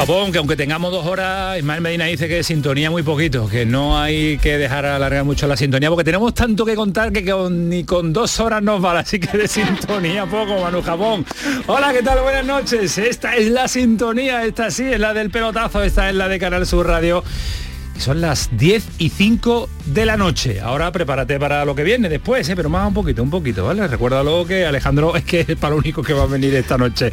Japón, que aunque tengamos dos horas, Ismael Medina dice que sintonía muy poquito, que no hay que dejar alargar mucho la sintonía, porque tenemos tanto que contar que ni con dos horas nos vale, así que de sintonía poco, Manu Japón. Hola, ¿qué tal? Buenas noches. Esta es la sintonía, esta sí es la del pelotazo, esta es la de Canal Sur Radio son las 10 y 5 de la noche. Ahora prepárate para lo que viene después, ¿eh? pero más un poquito, un poquito, ¿vale? Recuérdalo que Alejandro es que es para lo único que va a venir esta noche.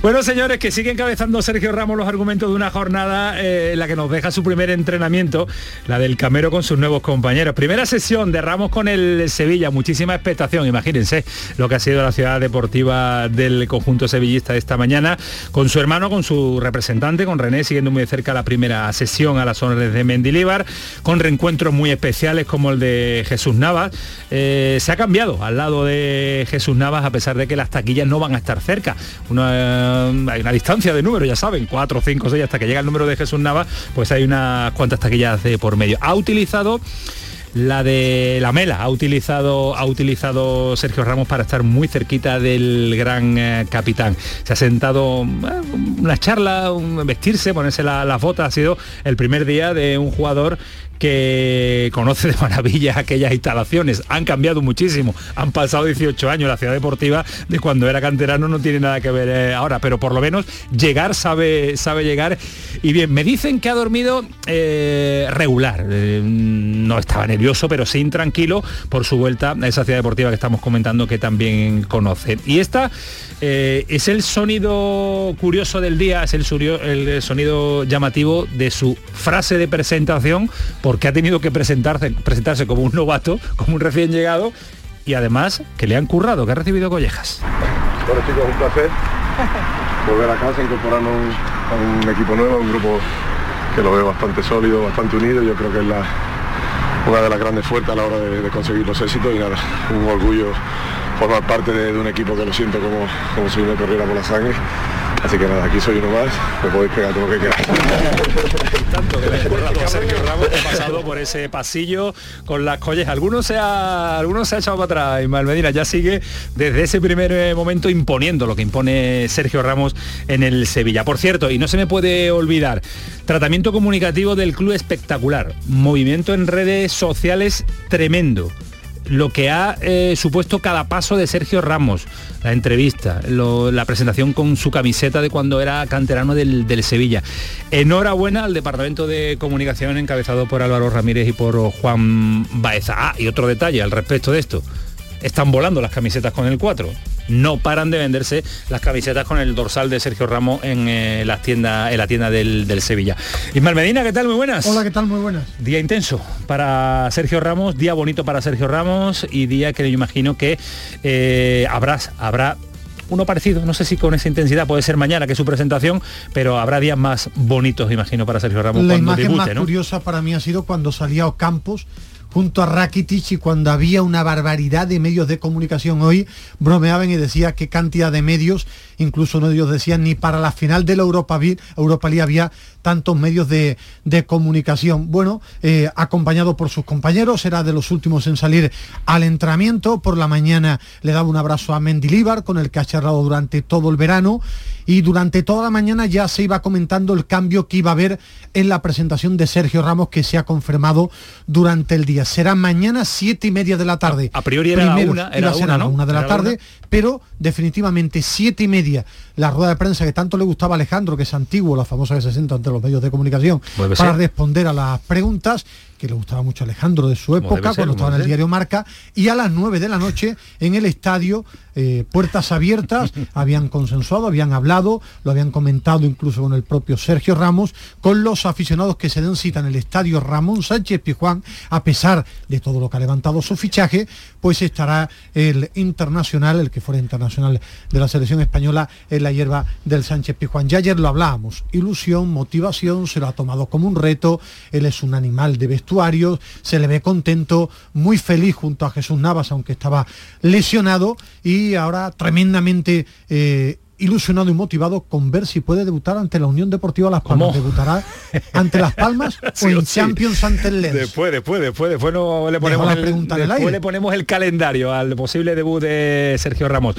Bueno, señores, que sigue encabezando Sergio Ramos los argumentos de una jornada eh, en la que nos deja su primer entrenamiento, la del Camero con sus nuevos compañeros. Primera sesión de Ramos con el Sevilla, muchísima expectación, imagínense lo que ha sido la ciudad deportiva del conjunto sevillista esta mañana, con su hermano, con su representante, con René, siguiendo muy de cerca la primera sesión a las órdenes de Mendilibar, con reencuentros muy especiales como el de Jesús Navas. Eh, se ha cambiado al lado de Jesús Navas a pesar de que las taquillas no van a estar cerca. Una, hay una distancia de número, ya saben, 4, 5, 6, hasta que llega el número de Jesús Navas, pues hay unas cuantas taquillas de por medio. Ha utilizado la de la Mela ha utilizado ha utilizado Sergio Ramos para estar muy cerquita del gran eh, capitán se ha sentado eh, una charla un vestirse ponerse las botas ha sido el primer día de un jugador que conoce de maravilla aquellas instalaciones. Han cambiado muchísimo. Han pasado 18 años. La ciudad deportiva de cuando era canterano no tiene nada que ver eh, ahora, pero por lo menos llegar sabe, sabe llegar. Y bien, me dicen que ha dormido eh, regular. Eh, no estaba nervioso, pero sí intranquilo por su vuelta a esa ciudad deportiva que estamos comentando que también conoce. Y esta es el sonido curioso del día, es el, el sonido llamativo de su frase de presentación porque ha tenido que presentarse, presentarse como un novato, como un recién llegado, y además que le han currado, que ha recibido collejas. Bueno chicos, un placer volver a casa, incorporarnos a un, equipo nuevo, un grupo que lo veo bastante sólido, bastante unido, yo creo que es la, una de las grandes fuerzas a la hora de, de conseguir los éxitos y nada, un orgullo formar parte de, un equipo que lo siento como, como si me corriera por la sangre. Así que nada, aquí soy uno más, me podéis pegar todo lo que queráis. Pasado por ese pasillo con las colles. Algunos se ha, algunos se ha echado para atrás, Ismael Medina ya sigue desde ese primer eh, momento imponiendo lo que impone Sergio Ramos en el Sevilla. Por cierto, y no se me puede olvidar, tratamiento comunicativo del club espectacular, movimiento en redes sociales tremendo lo que ha eh, supuesto cada paso de Sergio Ramos, la entrevista, la presentación con su camiseta de cuando era canterano del, del, Sevilla. Enhorabuena al Departamento de Comunicación encabezado por Álvaro Ramírez y por Juan Baeza. Ah, y otro detalle al respecto de esto. Están volando las camisetas con el 4 no paran de venderse las camisetas con el dorsal de Sergio Ramos en, eh, las tiendas, en la tienda del, Sevilla. Ismael Medina, ¿qué tal? Muy buenas. Hola, ¿qué tal? Muy buenas. Día intenso para Sergio Ramos, día bonito para Sergio Ramos y día que yo imagino que eh, habrá, habrá uno parecido, no sé si con esa intensidad puede ser mañana, que es su presentación, pero habrá días más bonitos, imagino, para Sergio Ramos. La imagen más curiosa para mí ha sido cuando salía Ocampos junto a Rakitic y cuando había una barbaridad de medios de comunicación hoy, bromeaban y decía qué cantidad de medios, incluso no ellos decían ni para la final de la Europa, Europa League había tantos medios de, comunicación. Bueno, eh, acompañado por sus compañeros, era de los últimos en salir al entrenamiento. Por la mañana le daba un abrazo a Mendilíbar, con el que ha charlado durante todo el verano. Y durante toda la mañana ya se iba comentando el cambio que iba a haber en la presentación de Sergio Ramos, que se ha confirmado durante el día. Será mañana siete y media de la tarde. A, priori era una, era una, de la tarde, pero definitivamente siete y media, la rueda de prensa que tanto le gustaba a Alejandro, que es antiguo, la famosa que se sienta ante los medios de comunicación, para responder a las preguntas que le gustaba mucho a Alejandro de su época, ser, cuando estaba en el diario Marca, y a las 9 de la noche en el estadio, eh, puertas abiertas, habían consensuado, habían hablado, lo habían comentado incluso con el propio Sergio Ramos, con los aficionados que se den cita en el estadio Ramón Sánchez Pijuán, a pesar de todo lo que ha levantado su fichaje, pues estará el internacional, el que fuera internacional de la selección española, en la hierba del Sánchez Pijuán. Ya ayer lo hablábamos, ilusión, motivación, se lo ha tomado como un reto, él es un animal de vestuario, se le ve contento, muy feliz junto a Jesús Navas, aunque estaba lesionado, y ahora tremendamente eh, ilusionado y motivado con ver si puede debutar ante la Unión Deportiva Las Palmas. ¿Cómo? Debutará ante Las Palmas Sí o en sí. Champions ante el Lens. Después, después, después, después no le ponemos la el, pregunta después aire. le ponemos el calendario al posible debut de Sergio Ramos.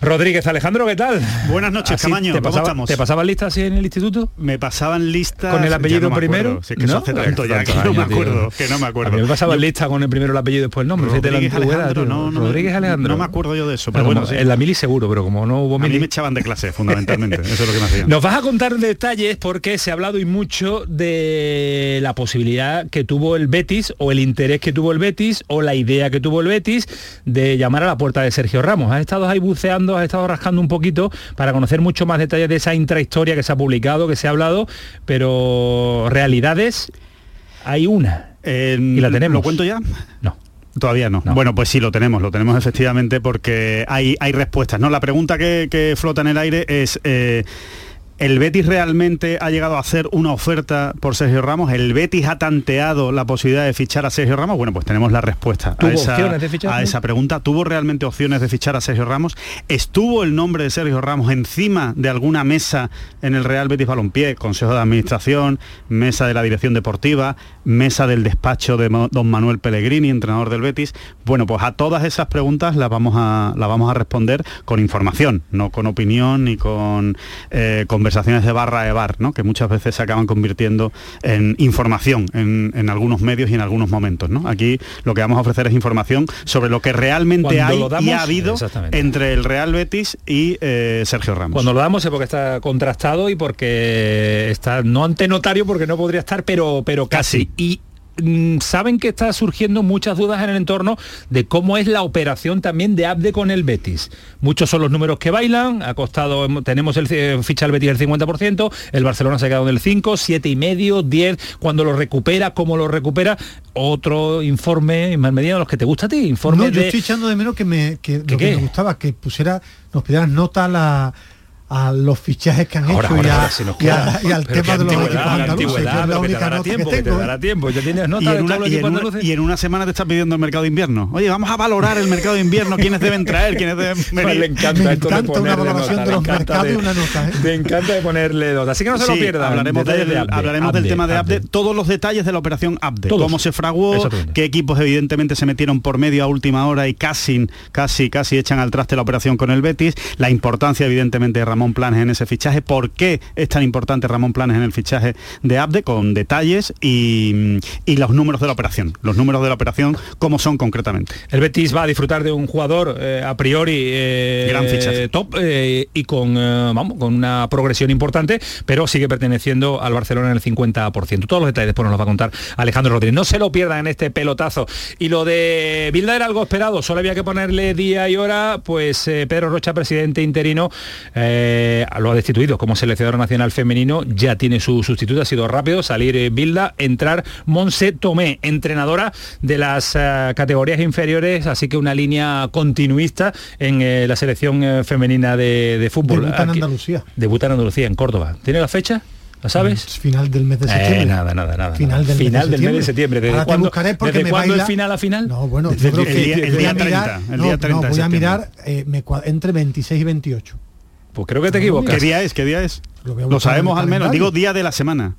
Rodríguez, Alejandro, ¿qué tal? Buenas noches, Así, Camaño, ¿Te, ¿cómo pasaba- estamos? ¿Te pasaban listas así en el instituto? Me pasaban listas ¿Con el apellido no primero? acuerdo, Si es que ¿No? hace tanto ya que Tantos no me acuerdo, que no me A acuerdo. mí me pasaba Yo- lista con el primero el apellido y después el nombre. Rodríguez Alejandro, no, no, Rodríguez me- Alejandro. no me acuerdo yo de eso, Pero pero bueno, como sí. En la mili seguro, pero como no hubo A mí mili... me echaban de clase, fundamentalmente. Eso es lo que me hacían. Nos vas a contar detalles porque se ha hablado y mucho de la posibilidad que tuvo el Betis o el interés que tuvo el Betis o la idea que tuvo el Betis de llamar a la puerta de Sergio Ramos. Has estado ahí buceando, has estado rascando un poquito para conocer mucho más detalles de esa intrahistoria que se ha publicado, que se ha hablado, pero realidades hay una. Eh, y la tenemos. ¿Lo cuento ya? No. Todavía no. No. Bueno, pues sí, lo tenemos, lo tenemos efectivamente porque hay, hay respuestas. ¿no? La pregunta que, que flota en el aire es, eh, ¿el Betis realmente ha llegado a hacer una oferta por Sergio Ramos? ¿El Betis ha tanteado la posibilidad de fichar a Sergio Ramos? Bueno, pues tenemos la respuesta a ¿Tuvo esa, opciones de fichar, a esa pregunta. ¿Tuvo realmente opciones de fichar a Sergio Ramos? ¿Estuvo el nombre de Sergio Ramos encima de alguna mesa en el Real Betis Balompié? Consejo de Administración, mesa de la Dirección Deportiva, mesa del despacho de don Manuel Pellegrini, entrenador del Betis. Bueno, pues a todas esas preguntas las vamos a, las vamos a responder con información, no con opinión ni con eh, conversaciones de barra de bar, ¿no? que muchas veces se acaban convirtiendo en información en, en algunos medios y en algunos momentos. ¿no? Aquí lo que vamos a ofrecer es información sobre lo que realmente Cuando hay damos- y ha habido entre el Real Betis y eh, Sergio Ramos. Cuando lo damos es porque está contrastado y porque está no ante notario porque no podría estar, pero pero casi. Y mm, saben que está surgiendo muchas dudas en el entorno de cómo es la operación también de Abde con el Betis. Muchos son los números que bailan, ha costado, hemos- tenemos el eh, ficha al Betis el 50%, el Barcelona se ha quedado en el 5, 7 y medio, 10, cuando lo recupera, cómo lo recupera, otro informe, Ismael Medina, los que te gusta a ti, informe No, yo de... estoy echando de menos que me que me gustaba que pusiera nos pidieras nota a la a los fichajes que han Ahora, hecho ahora, y, a- ahora, si nos y a- queda. y al Pero tema de los equipos andaluces, es la tienes y nota en, una, todos los y en equipos una- andaluces. y en una semana te estás pidiendo el mercado de invierno. Oye, vamos a valorar el mercado de invierno, quiénes deben traer, quiénes deben venir. le encanta Me esto de una ponerle valoración nota, de le los encanta mercados de- y una nota, ¿eh? Encanta de ponerle nota. Así que no se lo Sí, pierdan. Hablaremos, del, de Abde, hablaremos Abde, del tema de Abde, Abde. todos los detalles de la operación Abde, Todos. cómo se fraguó, qué equipos evidentemente se metieron por medio a última hora y casi, casi, casi echan al traste la operación con el Betis, la importancia evidentemente de Ramón Planes en ese fichaje, por qué es tan importante Ramón Planes en el fichaje de Abde, con detalles y, y los números de la operación, los números de la operación, cómo son concretamente. El Betis va a disfrutar de un jugador eh, a priori eh, Gran fichaje. top eh, y con, eh, vamos, con una progresión importante, pero sigue perteneciendo al Barcelona en el 50%. Todos los detalles después nos los va a contar Alejandro Rodríguez. No se lo pierdan en este pelotazo. Y lo de Bilda era algo esperado, solo había que ponerle día y hora, pues Pedro Rocha, presidente interino, eh, lo ha destituido como seleccionador nacional femenino, ya tiene su sustituto, ha sido rápido, salir eh, Bilda, entrar Monse Tomé, entrenadora de las eh, categorías inferiores, así que una línea continuista en eh, la selección eh, femenina de, de fútbol. Debuta en Andalucía. Debuta en Andalucía, en Córdoba. ¿Tiene la fecha? ¿La sabes? Final del mes de Eh, septiembre. nada, nada, nada. Final del, Final mes, del de mes de septiembre. ¿Desde Ahora te cuándo, buscaré porque desde me cuándo baila- es final a final? No, bueno, Desde yo creo el que día- el voy día a mirar, 30, el no, día no, 30 de voy a mirar eh, me entre 26 y 28. Pues creo que te equivocas. ¿Qué día es? ¿Qué día es? Lo Lo sabemos al menos, digo día de la semana.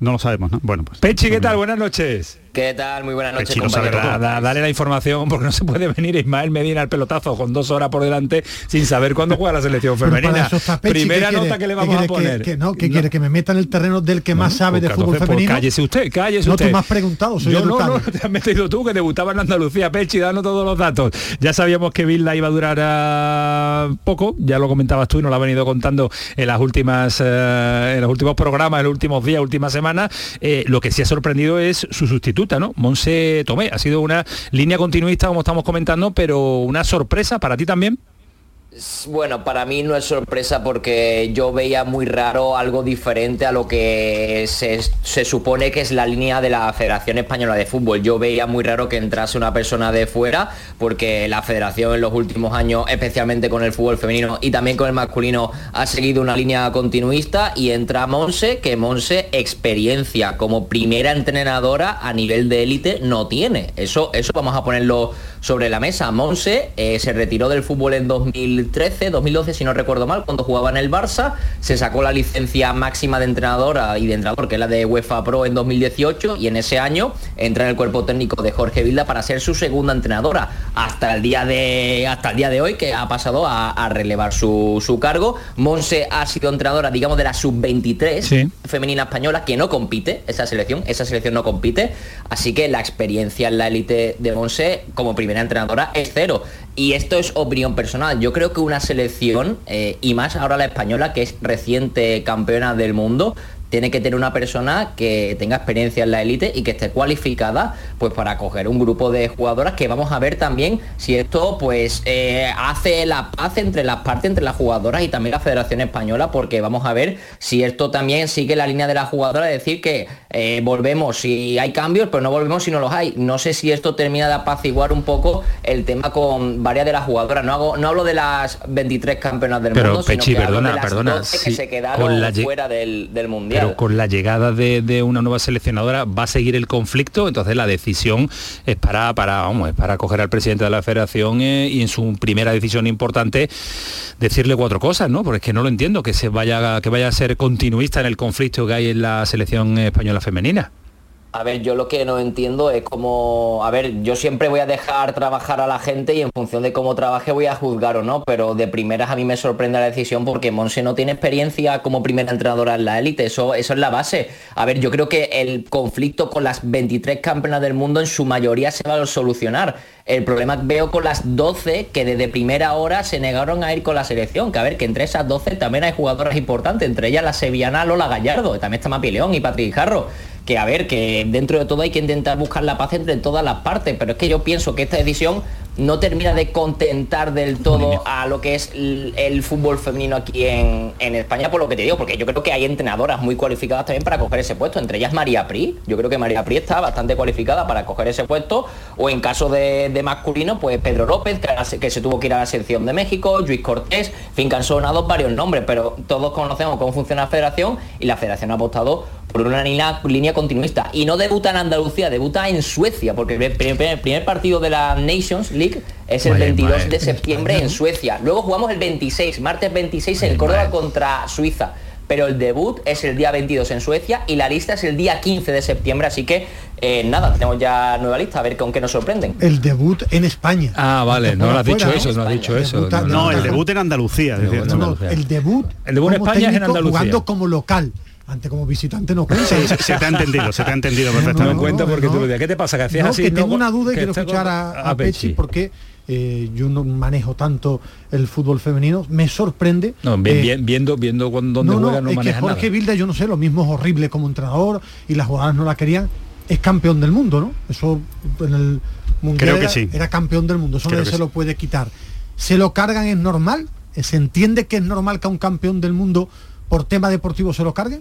No lo sabemos, ¿no? Bueno, pues. Pechi, ¿qué tal? Buenas noches. ¿Qué tal? Muy buenas noches. Da- da- dale la información porque no se puede venir Ismael Medina al pelotazo con dos horas por delante sin saber cuándo juega la selección Pero para femenina. eso está Pechi, Primera ¿qué nota quiere? que le ¿Qué vamos a que- poner. Que, no, que quiere que me meta en el terreno del que más sabe de fútbol femenino. cállese usted, cállese No, usted. tú me has preguntado, soy Yo el no, no, te has metido tú que debutaba en Andalucía, Pechi, dando todos los datos. Ya sabíamos que Vilda iba a durar ah, poco, ya lo comentabas tú y nos lo ha venido contando en las últimas eh, en los últimos programas, en los últimos días, últimas semanas. Eh, lo que sí ha sorprendido es su ¿no? Monse Tomé. Ha sido una línea continuista, como estamos comentando, pero una sorpresa para ti también. Bueno, para mí no es sorpresa porque yo veía muy raro algo diferente a lo que se, se supone que es la línea de la Federación Española de Fútbol. Yo veía muy raro que entrase una persona de fuera porque la federación en los últimos años, especialmente con el fútbol femenino y también con el masculino, ha seguido una línea continuista y entra Monse, que Monse experiencia como primera entrenadora a nivel de élite no tiene. Eso, eso vamos a ponerlo sobre la mesa. Monse eh, se retiró del fútbol en 2013, 2012 si no recuerdo mal, cuando jugaba en el Barça, se sacó la licencia máxima de entrenadora y de entrenador, que es la de UEFA Pro en 2018, y en ese año entra en el cuerpo técnico de Jorge Vilda para ser su segunda entrenadora, hasta el día de, hasta el día de hoy, que ha pasado a, a relevar su, su cargo. Monse ha sido entrenadora, digamos, de la sub-23 Sí. femenina española, que no compite, esa selección, esa selección no compite, así que la experiencia en la élite de Monse como entrenadora es cero. Y esto es opinión personal. Yo creo que una selección, eh, y más ahora la española, que es reciente campeona del mundo, tiene que tener una persona que tenga experiencia en la élite y que esté cualificada pues para coger un grupo de jugadoras que vamos a ver también si esto pues eh, hace la paz entre las partes entre las jugadoras y también la Federación Española porque vamos a ver si esto también sigue la línea de la jugadora de decir que eh, volvemos si hay cambios pero no volvemos si no los hay. No sé si esto termina de apaciguar un poco el tema con varias de las jugadoras. No hago no hablo de las 23 campeonas del Pero, mundo sino Pechi, que hablo perdona, de las perdona, 12 que sí, se con quedaron la fuera del, del mundial Pero con la llegada de, de una nueva seleccionadora va a seguir el conflicto, entonces la decisión es para, para, vamos, es para coger al presidente de la federación eh, y en su primera decisión importante decirle cuatro cosas, ¿no? Porque es que no lo entiendo, que se vaya, que vaya a ser continuista en el conflicto que hay en la selección española femenina. A ver, yo lo que no entiendo es como, a ver, yo siempre voy a dejar trabajar a la gente y en función de cómo trabaje voy a juzgar o no, pero de primeras a mí me sorprende la decisión porque Monse no tiene experiencia como primera entrenadora en la élite, eso, eso es la base. A ver, yo creo que el conflicto con las 23 campeonas del mundo en su mayoría se va a solucionar. El problema veo con las 12 que desde primera hora se negaron a ir con la selección, que a ver, que entre esas 12 también hay jugadoras importantes, entre ellas la sevillana Lola Gallardo, también está Mapi León y Patrick Jarro que a ver, que dentro de todo hay que intentar buscar la paz entre todas las partes, pero es que yo pienso que esta decisión no termina de contentar del todo a lo que es el, el fútbol femenino aquí en, en España, por lo que te digo, porque yo creo que hay entrenadoras muy cualificadas también para coger ese puesto, entre ellas María Pri, yo creo que María Pri está bastante cualificada para coger ese puesto, o en caso de, de masculino, pues Pedro López, que, se- que se tuvo que ir a la selección de México, Luis Cortés, en fin, que han sonado varios nombres, pero todos conocemos cómo funciona la federación y la federación ha apostado por una línea, línea continuista. Y no debuta en Andalucía, debuta en Suecia, porque el primer, el primer partido de la Nations League es el Vaya, 22 madre. de septiembre en Suecia. Luego jugamos el 26, martes 26 en Córdoba contra Suiza. Pero el debut es el día 22 en Suecia y la lista es el día 15 de septiembre, así que eh, nada, tenemos ya nueva lista, a ver con qué nos sorprenden. El debut en España. Ah, vale, no lo has fuera, dicho eso, no has dicho eso. No, el debut en Andalucía. Debut decía. en No, Andalucía. el debut. El debut en España es en Andalucía. Jugando como local. Antes como visitante no cuenta. Se, se te ha entendido, se te ha entendido No, Te perfectamente. lo cuento porque no. tú lo dices. ¿Qué te pasa? Que hacías No, así. que no? tengo una duda y Que quiero escuchar a, a Pechi porque eh, yo no manejo tanto el fútbol femenino. Me sorprende. No, bien- eh, bien- viendo, viendo cuando- dónde no, no, juega no es que maneja Jorge nada. Vilda, yo no sé, lo mismo es horrible como entrenador y las jugadoras no la querían. Es campeón del mundo, ¿no? Eso en el mundial Creo que era, sí. era campeón del mundo, eso nadie que se sí. lo puede quitar. ¿Se lo cargan es normal? ¿Se entiende que es normal que a un campeón del mundo por tema deportivo se lo carguen?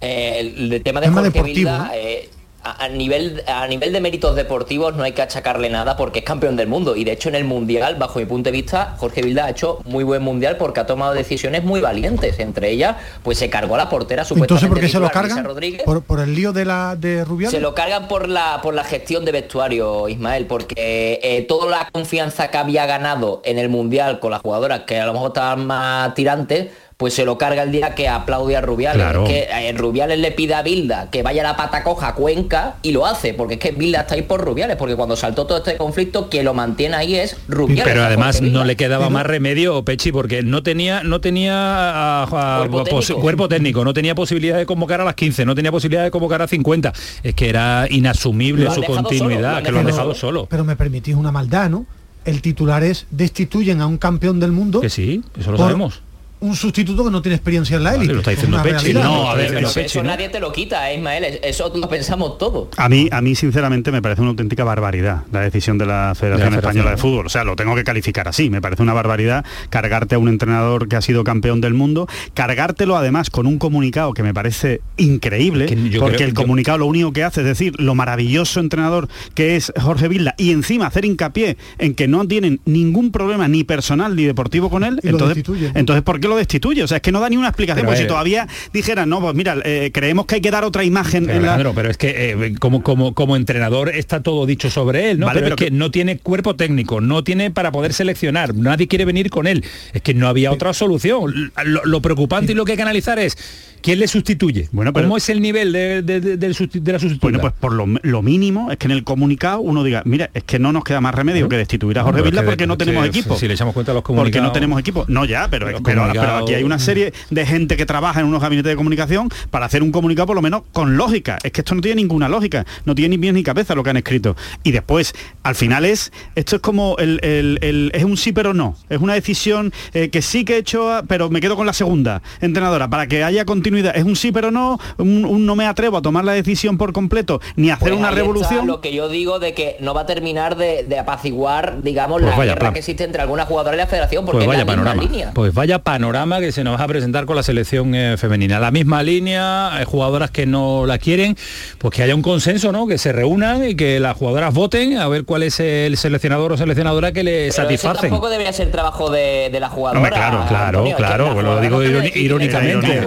Eh, el, tema de Tema Jorge deportivo, eh, a, a nivel, a nivel de méritos deportivos no hay que achacarle nada porque es campeón del mundo y de hecho en el mundial, bajo mi punto de vista, Jorge Vilda ha hecho muy buen mundial porque ha tomado decisiones muy valientes. Entre ellas, pues se cargó a la portera supuestamente Entonces, ¿por qué se lo cargan? Rodríguez. ¿Por, por el lío de la de Rubiales? Se lo cargan por la, por la gestión de vestuario, Ismael, porque eh, toda la confianza que había ganado en el Mundial con las jugadoras que a lo mejor estaban más tirantes, pues se lo carga el día que aplaude a Rubiales. Claro. Es que eh, Rubiales le pide a Bilda que vaya a la pata coja a Cuenca y lo hace, porque es que Bilda está ahí por Rubiales, porque cuando saltó todo este conflicto, quien lo mantiene ahí es Rubiales. Pero además no le quedaba más remedio, Pechi, porque no tenía, no tenía a- a- Cuerpo técnico. cuerpo técnico, no tenía posibilidad de convocar a las 15, no tenía posibilidad de convocar a 50. Es que era inasumible su continuidad, solo, lo han que lo han dejado dejado solo. Pero me permitís una maldad, ¿no? El titular es destituyen a un campeón del mundo Que sí, eso lo por sabemos. Un sustituto que no tiene experiencia en la Vale, élite. lo está Es diciendo Pechi, realidad. no, a ver, Pero eso Pechi, ¿no? nadie te lo quita, ¿eh, Ismael, Es- eso lo pensamos todo. A mí, a mí sinceramente me parece una auténtica barbaridad la decisión de la Federación De la Española de. Fútbol. O sea, lo tengo que calificar así. Me parece una barbaridad cargarte a un entrenador que ha sido campeón del mundo, cargártelo además con un comunicado que me parece increíble, Que porque creo- el yo- comunicado lo único que hace es decir lo maravilloso entrenador que es Jorge Vilda y encima hacer hincapié en que no tienen ningún problema ni personal ni deportivo con él. Y entonces, entonces, ¿por qué lo destituye? O sea, es que no da ni una explicación. Pero, porque eh, si todavía dijeran, no, pues mira, eh, creemos que hay que dar otra imagen Pero, en la... Alejandro, pero es que eh, como, como, como entrenador está todo dicho sobre él, ¿no? Vale, pero, pero es que, no tiene cuerpo técnico, no tiene para poder seleccionar, nadie quiere venir con él. Es que no había otra solución. Lo, lo preocupante y lo que hay que analizar es quién le sustituye. Bueno, pero- ¿Cómo es el nivel de, de- de- del susti- de la sustituta? Bueno, pues por lo, lo mínimo es que en el comunicado uno diga, mira, es que no nos queda más remedio que destituir a Jorge Vilda que porque no tenemos si- equipo. Si le echamos cuenta a los Porque no comunicados... tenemos equipo. No, ya, pero, Los pero, comunicados- pero aquí hay una serie de gente que trabaja en unos gabinetes de comunicación para hacer un comunicado por lo menos con lógica. Es que esto no tiene ninguna lógica, no tiene ni pies ni cabeza lo que han escrito. Y después, al final es, esto es como el, el- el- es un sí pero no. Es una decisión eh, que sí que he hecho, a- pero me quedo con la segunda entrenadora, para que haya continuidad. Es un sí pero no, un, un no me atrevo a tomar la decisión por completo, ni a hacer Pues una revolución. lo que yo digo de que no va a terminar de, de apaciguar, digamos, Pues la vaya guerra plan. que existe entre algunas jugadoras y la federación, porque Pues vaya es la misma panorama. línea. Pues vaya panorama que se nos va a presentar con la selección eh, femenina. La misma línea, hay jugadoras que no la quieren, pues que haya un consenso, ¿no? Que se reúnan y que las jugadoras voten a ver cuál es el seleccionador o seleccionadora que le satisfacen. tampoco debería ser trabajo de, de la jugadora. Claro, Claro, Antonio, claro, la bueno, lo digo irónicamente.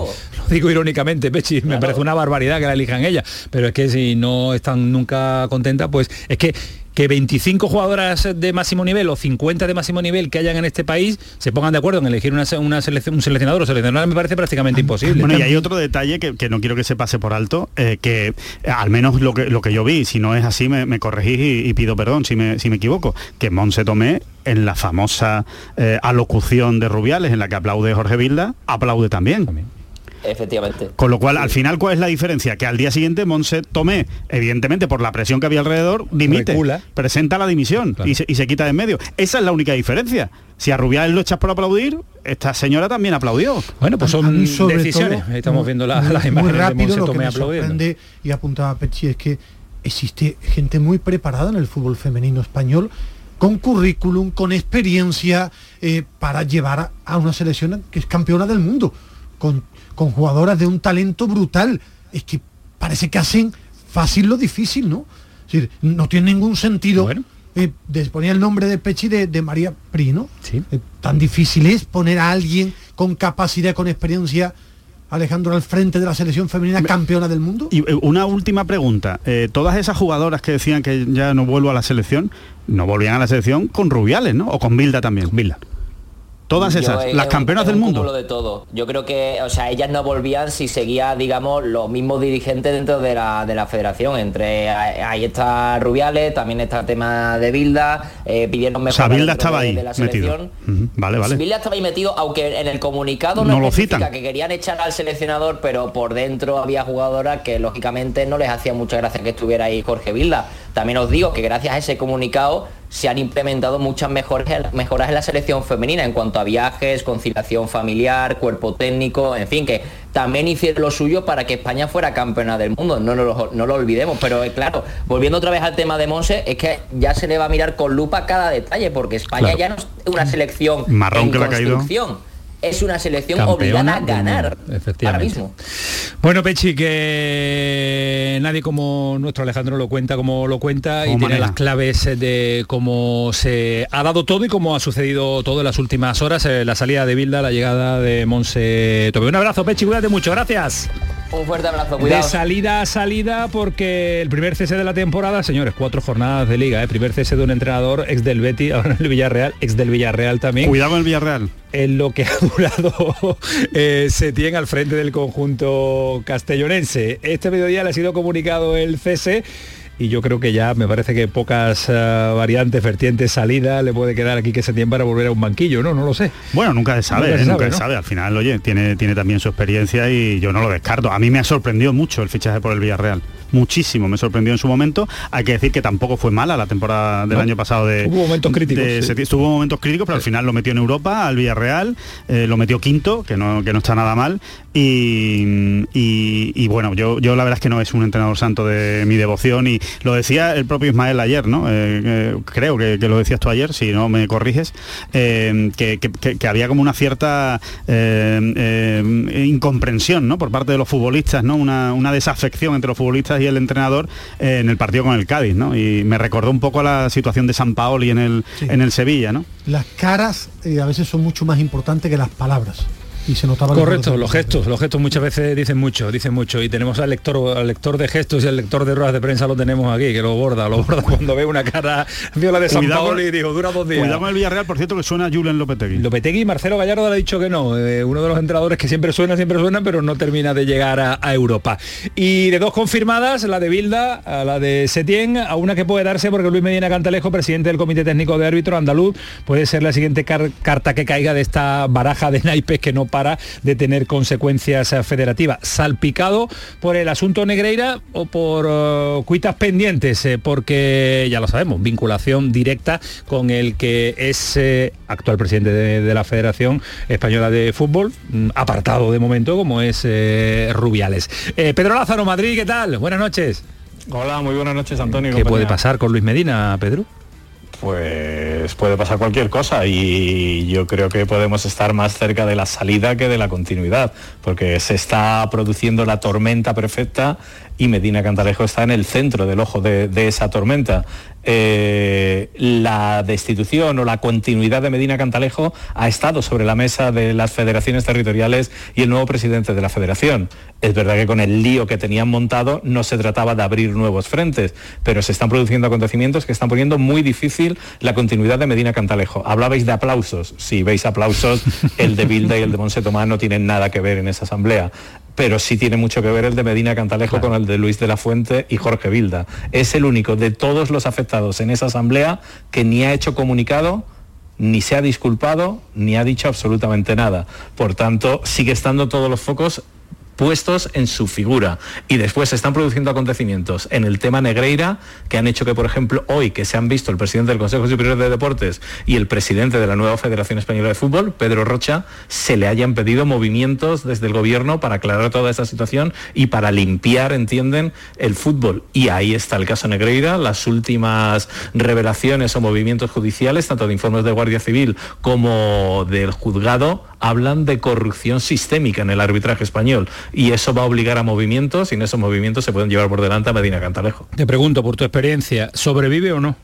Digo irónicamente, Pechi, me Claro. parece una barbaridad que la elijan ella, pero es que si no están nunca contentas, pues es que que 25 jugadoras de máximo nivel o 50 de máximo nivel que hayan en este país se pongan de acuerdo en elegir una, una selección, un seleccionador o seleccionadora me parece prácticamente imposible. Bueno, y hay otro detalle que, que no quiero que se pase por alto, eh, que al menos lo que, lo que yo vi, si no es así, me, me corregís y, y pido perdón si me, si me equivoco, que Monse Tomé, en la famosa eh, alocución de Rubiales, en la que aplaude Jorge Vilda, aplaude también. Efectivamente. Con lo cual, al final, ¿cuál es la diferencia? Que al día siguiente Monse Tomé, evidentemente por la presión que había alrededor, dimite, Recula. presenta la dimisión Claro. y, se, y se quita de en medio. Esa es la única diferencia. Si a Rubiales lo echas por aplaudir, esta señora también aplaudió. Bueno, pues son sobre decisiones. todo, Estamos viendo la- muy- las muy imágenes de rápido Monse lo que Tomé me aplaudiendo. sorprende y apuntaba Pechi es que existe gente muy preparada en el fútbol femenino español con currículum, con experiencia eh, para llevar a, a una selección que es campeona del mundo, con, con jugadoras de un talento brutal. Es que parece que hacen fácil lo difícil, ¿no? Es decir, no tiene ningún sentido. Bueno. eh, ponía el nombre de Pechi de, de María Prino. Sí. Eh, tan difícil es poner a alguien con capacidad, con experiencia, Alejandro, al frente de la selección femenina campeona del mundo. Y eh, una última pregunta. Eh, todas esas jugadoras que decían que ya no vuelvo a la selección, no volvían a la selección con Rubiales, ¿no? O con Bilda también. Bilda. Todas esas, eh, las es campeonas del un mundo. de todo. Yo creo que, o sea, ellas no volvían si seguía, digamos, los mismos dirigentes dentro de la, de la federación. Entre ahí está Rubiales, también está el tema de Bilda, eh, pidieron O mejor sea, Bilda estaba ahí de la metido. Vale, vale. Bilda estaba ahí metido, aunque en el comunicado no, No lo citan. que querían echar al seleccionador, pero por dentro había jugadoras que lógicamente no les hacía mucha gracia que estuviera ahí Jorge Bilda. También os digo que gracias a ese comunicado se han implementado muchas mejores, mejoras en la selección femenina en cuanto a viajes, conciliación familiar, cuerpo técnico, en fin, que también hicieron lo suyo para que España fuera campeona del mundo, no, no, lo, no lo olvidemos, pero eh, claro, volviendo otra vez al tema de Monse, es que ya se le va a mirar con lupa cada detalle, porque España Claro. ya no es una selección Marrón en que le ha caído. Es una selección Campeona obligada a ganar efectivamente. ahora mismo. Bueno, Pechi, que nadie como nuestro Alejandro lo cuenta como lo cuenta y tiene las claves de cómo se ha dado todo y cómo ha sucedido todo en las últimas horas, eh, la salida de Bilda, la llegada de Monse Tobe. Un abrazo, Pechi, cuídate mucho, gracias. Un fuerte abrazo, cuidado. De salida a salida porque el primer cese de la temporada, señores, cuatro jornadas de liga, ¿eh? primer cese de un entrenador ex del Betty, ahora en el Villarreal, ex del Villarreal también. Cuidado con el Villarreal. En lo que ha durado eh, Setién al frente del conjunto castellonense. Este mediodía le ha sido comunicado el cese y yo creo que ya me parece que pocas uh, variantes, vertientes, salida le puede quedar aquí que se tiene para volver a un banquillo, ¿no? No lo sé. Bueno, nunca se sabe, nunca, se, ¿eh? nunca sabe, ¿no? se sabe, Al final, oye, tiene, tiene también su experiencia y yo no lo descarto. A mí me ha sorprendido mucho el fichaje por el Villarreal muchísimo, me sorprendió en su momento. Hay que decir que tampoco fue mala la temporada del no, año pasado de... Hubo momentos críticos. De, sí. Tuvo momentos críticos, pero sí. al final lo metió en Europa, al Villarreal, eh, lo metió quinto, que no, que no está nada mal. Y, y, y, bueno, yo, yo la verdad es que no es un entrenador santo de mi devoción y lo decía el propio Ismael ayer, ¿no? Eh, eh, creo que, que, lo decías tú ayer, si no me corriges, eh, que, que, que, había como una cierta incomprensión, ¿no? Por parte de los futbolistas, ¿no? Una, una desafección entre los futbolistas y el entrenador en el partido con el Cádiz, ¿no? Y me recordó un poco a la situación de San Paoli en el, sí. en el Sevilla, ¿no? Las caras a veces son mucho más importantes que las palabras y se notaba correcto los gestos los gestos muchas veces dicen mucho dicen mucho. Y tenemos al lector al lector de gestos y al lector de ruedas de prensa lo tenemos aquí que lo borda lo borda cuando ve una cara viola de San Paolo y digo dura dos días cuidado con el Villarreal por cierto que suena Julen Lopetegui. Lopetegui Marcelo Gallardo le ha dicho que no eh, uno de los entrenadores que siempre suena siempre suena pero no termina de llegar a, a, Europa. Y de dos confirmadas la de Bilda a la de Setién a una que puede darse porque Luis Medina Cantalejo presidente del comité técnico de árbitro andaluz puede ser la siguiente car carta que caiga de esta baraja de naipes que no para de tener tener consecuencias federativas. Salpicado por el asunto Negreira o por uh, cuitas pendientes, eh, porque ya lo sabemos, vinculación directa con el que es eh, actual presidente de, de, la Federación Española de Fútbol, mm, apartado de momento como es eh, Rubiales. Pedro Lázaro, Madrid, ¿qué tal? Buenas noches. Hola, muy buenas noches, Antonio. ¿Qué compañía? puede pasar con Luis Medina, Pedro? Pues puede pasar cualquier cosa y yo creo que podemos estar más cerca de la salida que de la continuidad, porque se está produciendo la tormenta perfecta y Medina Cantalejo está en el centro del ojo de, de esa tormenta. Eh, la destitución o la continuidad de Medina Cantalejo ha estado sobre la mesa de las federaciones territoriales y el nuevo presidente de la federación. Es verdad que con el lío que tenían montado no se trataba de abrir nuevos frentes, pero se están produciendo acontecimientos que están poniendo muy difícil la continuidad de Medina Cantalejo. Hablabais de aplausos. Si veis aplausos, el de Bilda y el de Monse Tomás no tienen nada que ver en esa asamblea pero sí tiene mucho que ver el de Medina Cantalejo claro. con el de Luis de la Fuente y Jorge Vilda. Es el único de todos los afectados en esa asamblea que ni ha hecho comunicado, ni se ha disculpado, ni ha dicho absolutamente nada. Por tanto, sigue estando todos los focos puestos en su figura. Y después se están produciendo acontecimientos en el tema Negreira que han hecho que, por ejemplo, hoy que se han visto el presidente del Consejo Superior de Deportes y el presidente de la nueva Federación Española de Fútbol, Pedro Rocha, se le hayan pedido movimientos desde el gobierno para aclarar toda esa situación y para limpiar, entienden, el fútbol. Y ahí está el caso Negreira, las últimas revelaciones o movimientos judiciales, tanto de informes de Guardia Civil como del juzgado, hablan de corrupción sistémica en el arbitraje español y eso va a obligar a movimientos y en esos movimientos se pueden llevar por delante a Medina Cantalejo. Te pregunto por tu experiencia, ¿sobrevive o no?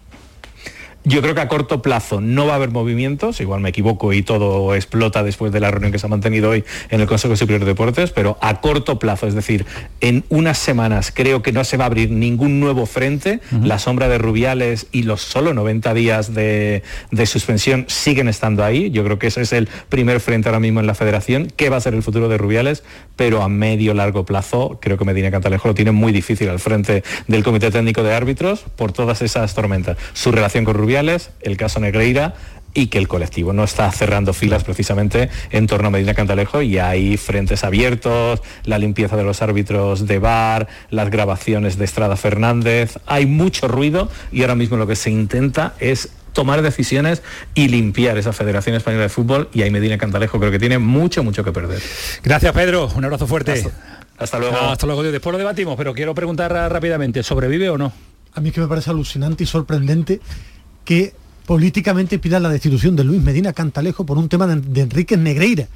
Yo creo que a corto plazo no va a haber movimientos, igual me equivoco y todo explota después de la reunión que se ha mantenido hoy en el Consejo Superior de Deportes, pero a corto plazo, es decir, en unas semanas creo que no se va a abrir ningún nuevo frente, uh -huh. la sombra de Rubiales y los solo 90 días de, de, suspensión siguen estando ahí, yo creo que ese es el primer frente ahora mismo en la federación, ¿qué va a ser el futuro de Rubiales? Pero a medio largo plazo creo que Medina Cantalejo lo tiene muy difícil al frente del Comité Técnico de Árbitros por todas esas tormentas, su relación con Rubiales, el caso Negreira y que el colectivo no está cerrando filas precisamente en torno a Medina Cantalejo y hay frentes abiertos, la limpieza de los árbitros de bar, las grabaciones de Estrada Fernández, hay mucho ruido y ahora mismo lo que se intenta es tomar decisiones y limpiar esa Federación Española de Fútbol y ahí Medina Cantalejo creo que tiene mucho, mucho que perder. Gracias Pedro, un abrazo fuerte. Hasta, hasta luego. No, hasta luego, después lo debatimos, pero quiero preguntar rápidamente, ¿sobrevive o no? A mí es que me parece alucinante y sorprendente que políticamente pida la destitución de Luis Medina Cantalejo por un tema de, de Enrique Negreira,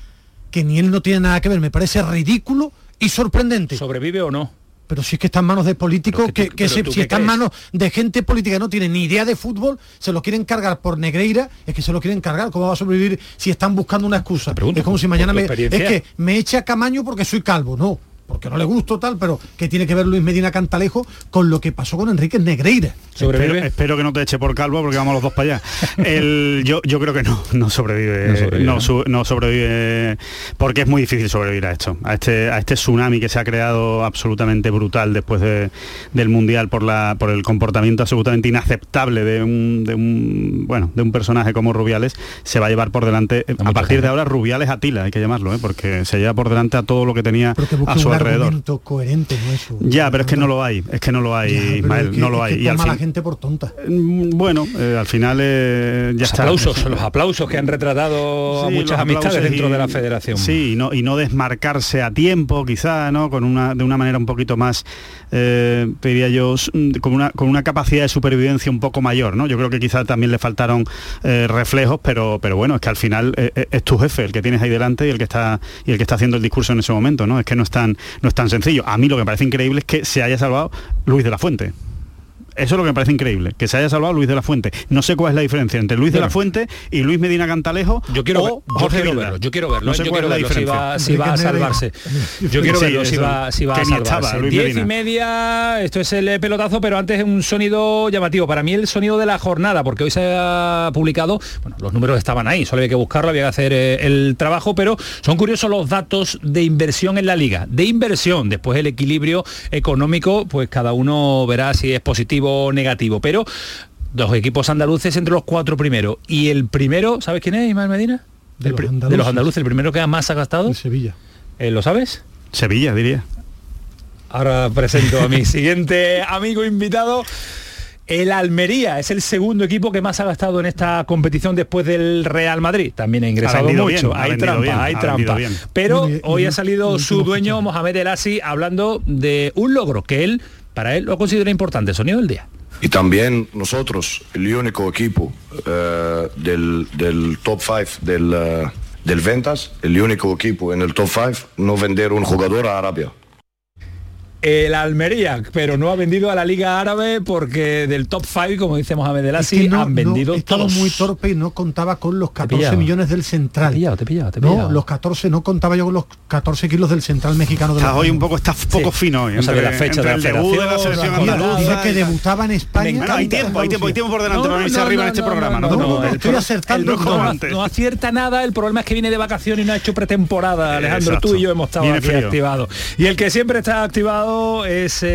que ni él no tiene nada que ver. Me parece ridículo y sorprendente. ¿Sobrevive o no? pero si es que está en manos de políticos que, que, que si, si está en manos de gente política que no tiene ni idea de fútbol, se lo quieren cargar por Negreira, es que se lo quieren cargar, ¿cómo va a sobrevivir si están buscando una excusa? Pregunto, es como si mañana me, es que me eche a Camaño porque soy calvo, no porque no le gusto tal, pero que tiene que ver Luis Medina Cantalejo con lo que pasó con Enrique Negreira. Espero, espero, que no te eche por calvo porque vamos los dos para allá. El, yo, yo creo que no, no sobrevive. No sobrevive. No, su, no sobrevive porque es muy difícil sobrevivir a esto, a este, a este tsunami que se ha creado absolutamente brutal después de, del Mundial por, la, por el comportamiento absolutamente inaceptable de un, de un, bueno, de un personaje como Rubiales, se va a llevar por delante, a partir de ahora, Rubiales a Tila, hay que llamarlo, ¿eh? porque se lleva por delante a todo lo que tenía a su alrededor. coherente, ya, pero es que no lo hay, es que no lo hay, Ismael, no lo hay. y al la gente por tonta. Mm, bueno, eh, al final eh, ya los está. Aplausos, los aplausos que han retratado a muchas amistades dentro de la federación. Sí, y no, y no desmarcarse a tiempo, quizá, ¿no? Con una, de una manera un poquito más, eh, diría yo, mm, con una, con una capacidad de supervivencia un poco mayor, ¿no? Yo creo que quizá también le faltaron eh, reflejos, pero, pero bueno, es que al final eh, es tu jefe el que tienes ahí delante y el que está y el que está haciendo el discurso en ese momento, ¿no? Es que no es tan, no es tan sencillo. A mí lo que me parece increíble es que se haya salvado Luis de la Fuente. Eso es lo que me parece increíble, que se haya salvado Luis de la Fuente. No sé cuál es la diferencia entre Luis de la Fuente y Luis Medina Cantalejo. Yo quiero, o yo quiero verlo, yo quiero verlo. No sé yo quiero verlo si va, si va a salvarse. Yo quiero verlo si va, si va a salvarse. Diez y media, esto es el pelotazo, pero antes un sonido llamativo. Para mí el sonido de la jornada, porque hoy se ha publicado, bueno, los números estaban ahí, solo había que buscarlo, había que hacer eh, el trabajo, pero son curiosos los datos de inversión en la liga. De inversión, después el equilibrio económico, pues cada uno verá si es positivo negativo, pero dos equipos andaluces entre los cuatro primeros. Y el primero, ¿sabes quién es, Ismael Medina? De, los, andaluces. el primero que más ha gastado. Sevilla. Eh, ¿Lo sabes? Sevilla, diría. Ahora presento a mi siguiente amigo invitado. El Almería es el segundo equipo que más ha gastado en esta competición después del Real Madrid. También ha ingresado mucho. hay trampa, hay trampa. Pero hoy ha salido su dueño, Mohamed El Asi, hablando de un logro que él para él lo considera importante, sonido del día. Y también nosotros, el único equipo eh, del, top 5 del, uh, del ventas, el único equipo en el top 5, no vender un jugador a Arabia el Almería, pero no ha vendido a la Liga Árabe porque del top 5, como dice Mohamed El Asi, han vendido no, muy torpe y no contaba con los 14 millones del Central. Te pillado, te pillado, te No, los 14, no contaba yo con los 14 kilos del Central mexicano. De hoy un poco, está poco fino hoy. No sabe la fecha de la, de la selección Dice que debutaba en España. hay tiempo, hay tiempo, hay tiempo por delante para irse arriba en este programa. No, estoy acertando. No acierta nada, el problema es que viene de vacaciones y no ha hecho pretemporada. Alejandro, tú y yo hemos estado aquí activados. Y el que siempre está activado es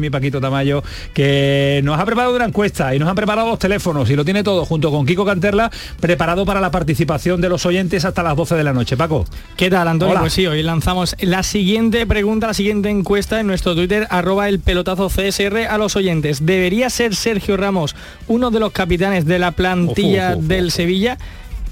mi Paquito Tamayo, que nos ha preparado una encuesta y nos han preparado los teléfonos y lo tiene todo junto con Kiko Canterla, preparado para la participación de los oyentes hasta las 12 de la noche. Paco. ¿Qué tal, Antonio? Pues sí, hoy lanzamos la siguiente pregunta, la siguiente encuesta en nuestro Twitter, arroba el pelotazo CSR a los oyentes. ¿Debería ser Sergio Ramos uno de los capitanes de la plantilla del Sevilla?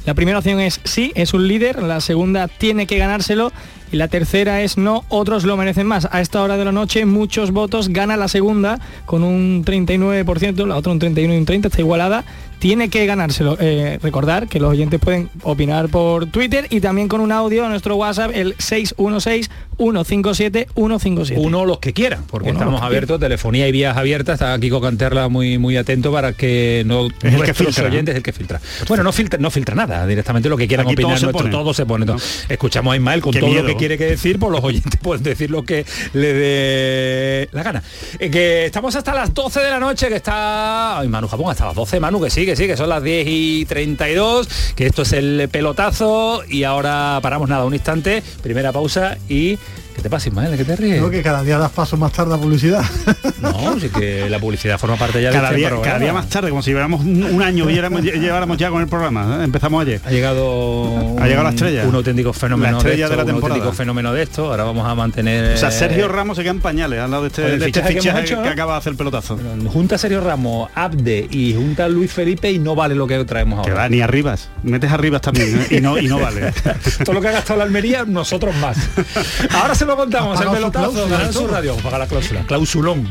La primera opción es sí, es un líder, la segunda tiene que ganárselo y la tercera es no, otros lo merecen más. A esta hora de la noche muchos votos, gana la segunda con un 39%, la otra un 31 y un 30, está igualada tiene que ganárselo. Eh, recordar que los oyentes pueden opinar por Twitter y también con un audio a nuestro WhatsApp, el 616-157-157. Uno los que quieran, porque estamos abiertos, telefonía y vías abiertas, está Kiko Canterla muy, muy atento para que no es el que filtra, oyentes el que filtra. Bueno, no filtra, no filtra nada, directamente lo que quieran opinar, todo nuestro, todo se pone. Escuchamos a Ismael con todo lo que quiere que decir, por pues los oyentes pueden decir lo que le dé la gana. Eh, que estamos hasta las 12 de la noche, que está... Ay, Manu Japón, hasta las 12, Manu, que sigue sí, que son las 10 y 32, que esto es el pelotazo y ahora paramos nada, un instante, primera pausa y ¿Qué te pasa, Ismael? ¿Qué te ríes? Creo que cada día das paso más tarde a publicidad. No, sí que la publicidad forma parte ya cada de este día, Cada día más tarde, como si lleváramos un año y lleváramos ya con el programa. ¿eh? Empezamos ayer. Ha llegado ha llegado la estrella. Un auténtico fenómeno de, esto, de la temporada. Un auténtico fenómeno de esto. Ahora vamos a mantener. O sea, Sergio Ramos se queda en pañales al lado de este, de este fichaje, que, acaba de hacer el pelotazo. junta Sergio Ramos, Abde y junta Luis Felipe y no vale lo que traemos ahora. Que va, ni Arribas. Metes Arribas también ¿eh? y no y no vale. Todo lo que ha gastado la Almería, nosotros más. Ahora se lo contamos pelotazo, ganar su radio, paga la cláusula. Clausulón.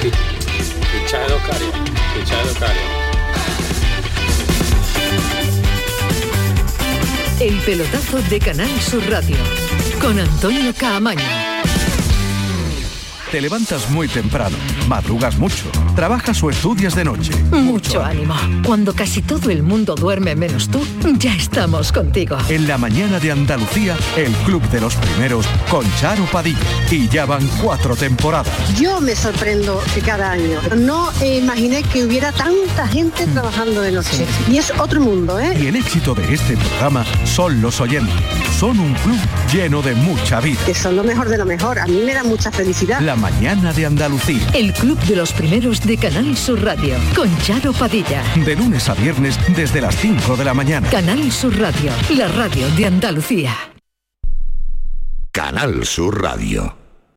Fichaje de. Fichaje de Oscario. El pelotazo de Canal Sur Radio con Antonio Caamaño. Te levantas muy temprano, madrugas mucho, trabajas o estudias de noche. Mucho ánimo. Cuando casi todo el mundo duerme menos tú, ya estamos contigo. En la mañana de Andalucía, el Club de los Primeros con Charo Padilla. Y ya van cuatro temporadas. Yo me sorprendo de cada año. No imaginé que hubiera tanta gente trabajando de noche. Y es otro mundo, ¿eh? Y el éxito de este programa son los oyentes. Son un club lleno de mucha vida. Que son lo mejor de lo mejor. A mí me da mucha felicidad. La mañana de Andalucía. El Club de los Primeros de Canal Sur Radio con Charo Padilla. De lunes a viernes desde las 5 de la mañana. Canal Sur Radio, la radio de Andalucía. Canal Sur Radio.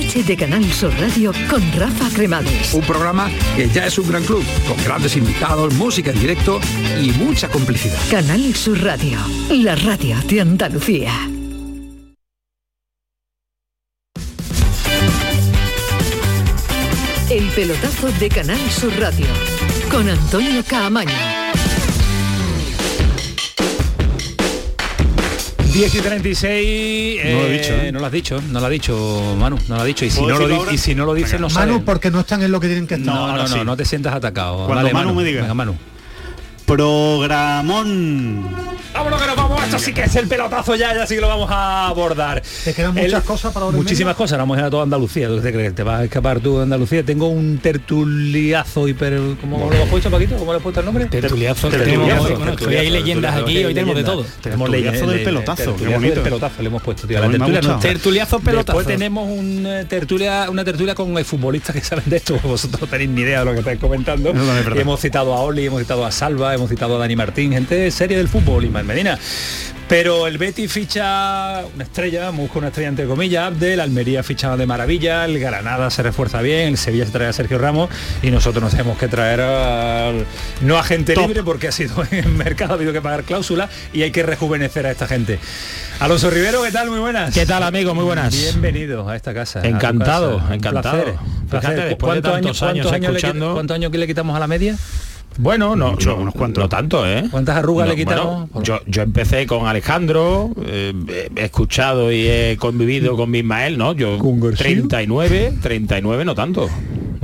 de Canal Sur Radio con Rafa Cremades. Un programa que ya es un gran club, con grandes invitados, música en directo y mucha complicidad. Canal Sur Radio, la radio de Andalucía. El pelotazo de Canal Sur Radio con Antonio Caamaño. 10 y 36. No lo he dicho, ¿eh? No lo has dicho, no lo ha dicho, Manu, no lo ha dicho. Y si, no lo, y si no lo dice, no Manu, porque no están en lo que tienen que estar. No, no, no, no te sientas atacado. Cuando Dale, Manu me diga. Venga, Manu. Programón. Vámonos que nos vamos, esto sí que es el pelotazo ya, ya sí que lo vamos a abordar. Te quedan muchas cosas para Muchísimas cosas, vamos a ir a toda Andalucía. ¿Tú te crees que te vas a escapar tú de Andalucía? Tengo un tertuliazo hiper... ¿Cómo lo has puesto, Paquito? ¿Cómo le has puesto el nombre? Tertuliazo, Tertuliazo, hoy hay leyendas aquí, hoy tenemos de todo. Tenemos leyendas, del pelotazo, qué bonito. del pelotazo le hemos puesto, tío. Tertuliazo, pelotazo. Después tenemos un, eh, tertulia, una tertulia con futbolistas que saben de esto. Vosotros no tenéis ni idea de lo que estáis comentando. Hemos citado a Oli, hemos citado a Salva, hemos citado a Dani Martín, gente serie del fútbol, Ismael Medina. Pero el Betis ficha una estrella, busca una estrella entre comillas, Abdel, Almería ficha de maravilla, el Granada se refuerza bien, el Sevilla se trae a Sergio Ramos y nosotros nos tenemos que traer al- no a gente Top. libre porque ha sido en el mercado, ha habido que pagar cláusula y hay que rejuvenecer a esta gente. Alonso Rivero, ¿qué tal? Muy buenas. ¿Qué tal, amigo? Muy buenas. Bienvenido a esta casa. a Encantado, casa. Encantado. placer, Fíjate, placer. después de ¿Cuántos tantos años, le, ¿Cuántos años que le quitamos a la media? Bueno, no, Mucho, no, unos cuantos. no tanto, ¿eh? ¿Cuántas arrugas No, le quitamos? bueno, yo, yo empecé con Alejandro, eh, he escuchado y he convivido con Ismael, ¿no? Yo ¿Con García? 39, 39 no tanto.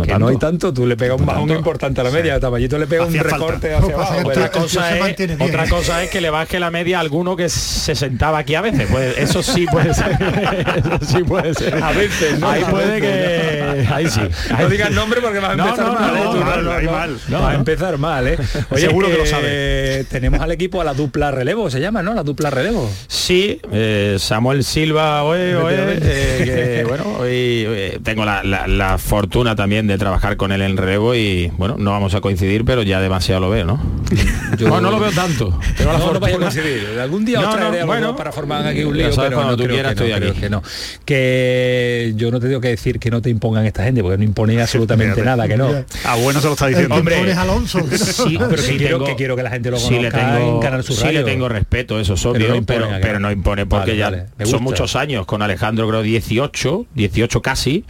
Que tanto. no hay tanto, tú le pegas un bajón importante a la media, Tabayito le pega un falta. recorte hacia abajo. otra cosa es otra cosa es que le baje la media a alguno que se sentaba aquí a veces pues eso sí puede ser eso sí puede ser A veces, ¿no? ahí A puede veces, que ahí sí No digas nombre porque vas a empezar no, mal, no, ¿eh? no, Tú mal, ahí mal. no, No, va a empezar mal, ¿eh? Seguro que lo sabe. Tenemos al equipo a la dupla relevo, se llama, ¿no? La dupla relevo. Sí, eh, Samuel Silva, oe, oe, eh, que, bueno, hoy eh, tengo la, la- la fortuna también de trabajar con él en relevo y bueno, no vamos a coincidir, pero ya demasiado lo veo, ¿no? No, no lo veo tanto. La no, no vaya a coincidir. Algún día No, os traeré no, bueno, para formar aquí un lío, sabes, pero cuando no tú creo quieras que no, estoy creo aquí. que no. Que yo no te tengo que decir que no te impongan esta gente, porque no impone absolutamente nada, que no. A bueno se lo está diciendo. Hombre, Alonso. Sí, pero que Sí quiero, tengo- que quiero que la gente lo sí conozca le tengo, en Canal Sur sí le tengo respeto, eso es Pero obvio, no pero, pero, no impone porque Vale, ya vale, son muchos años, con Alejandro creo 18, 18 casi,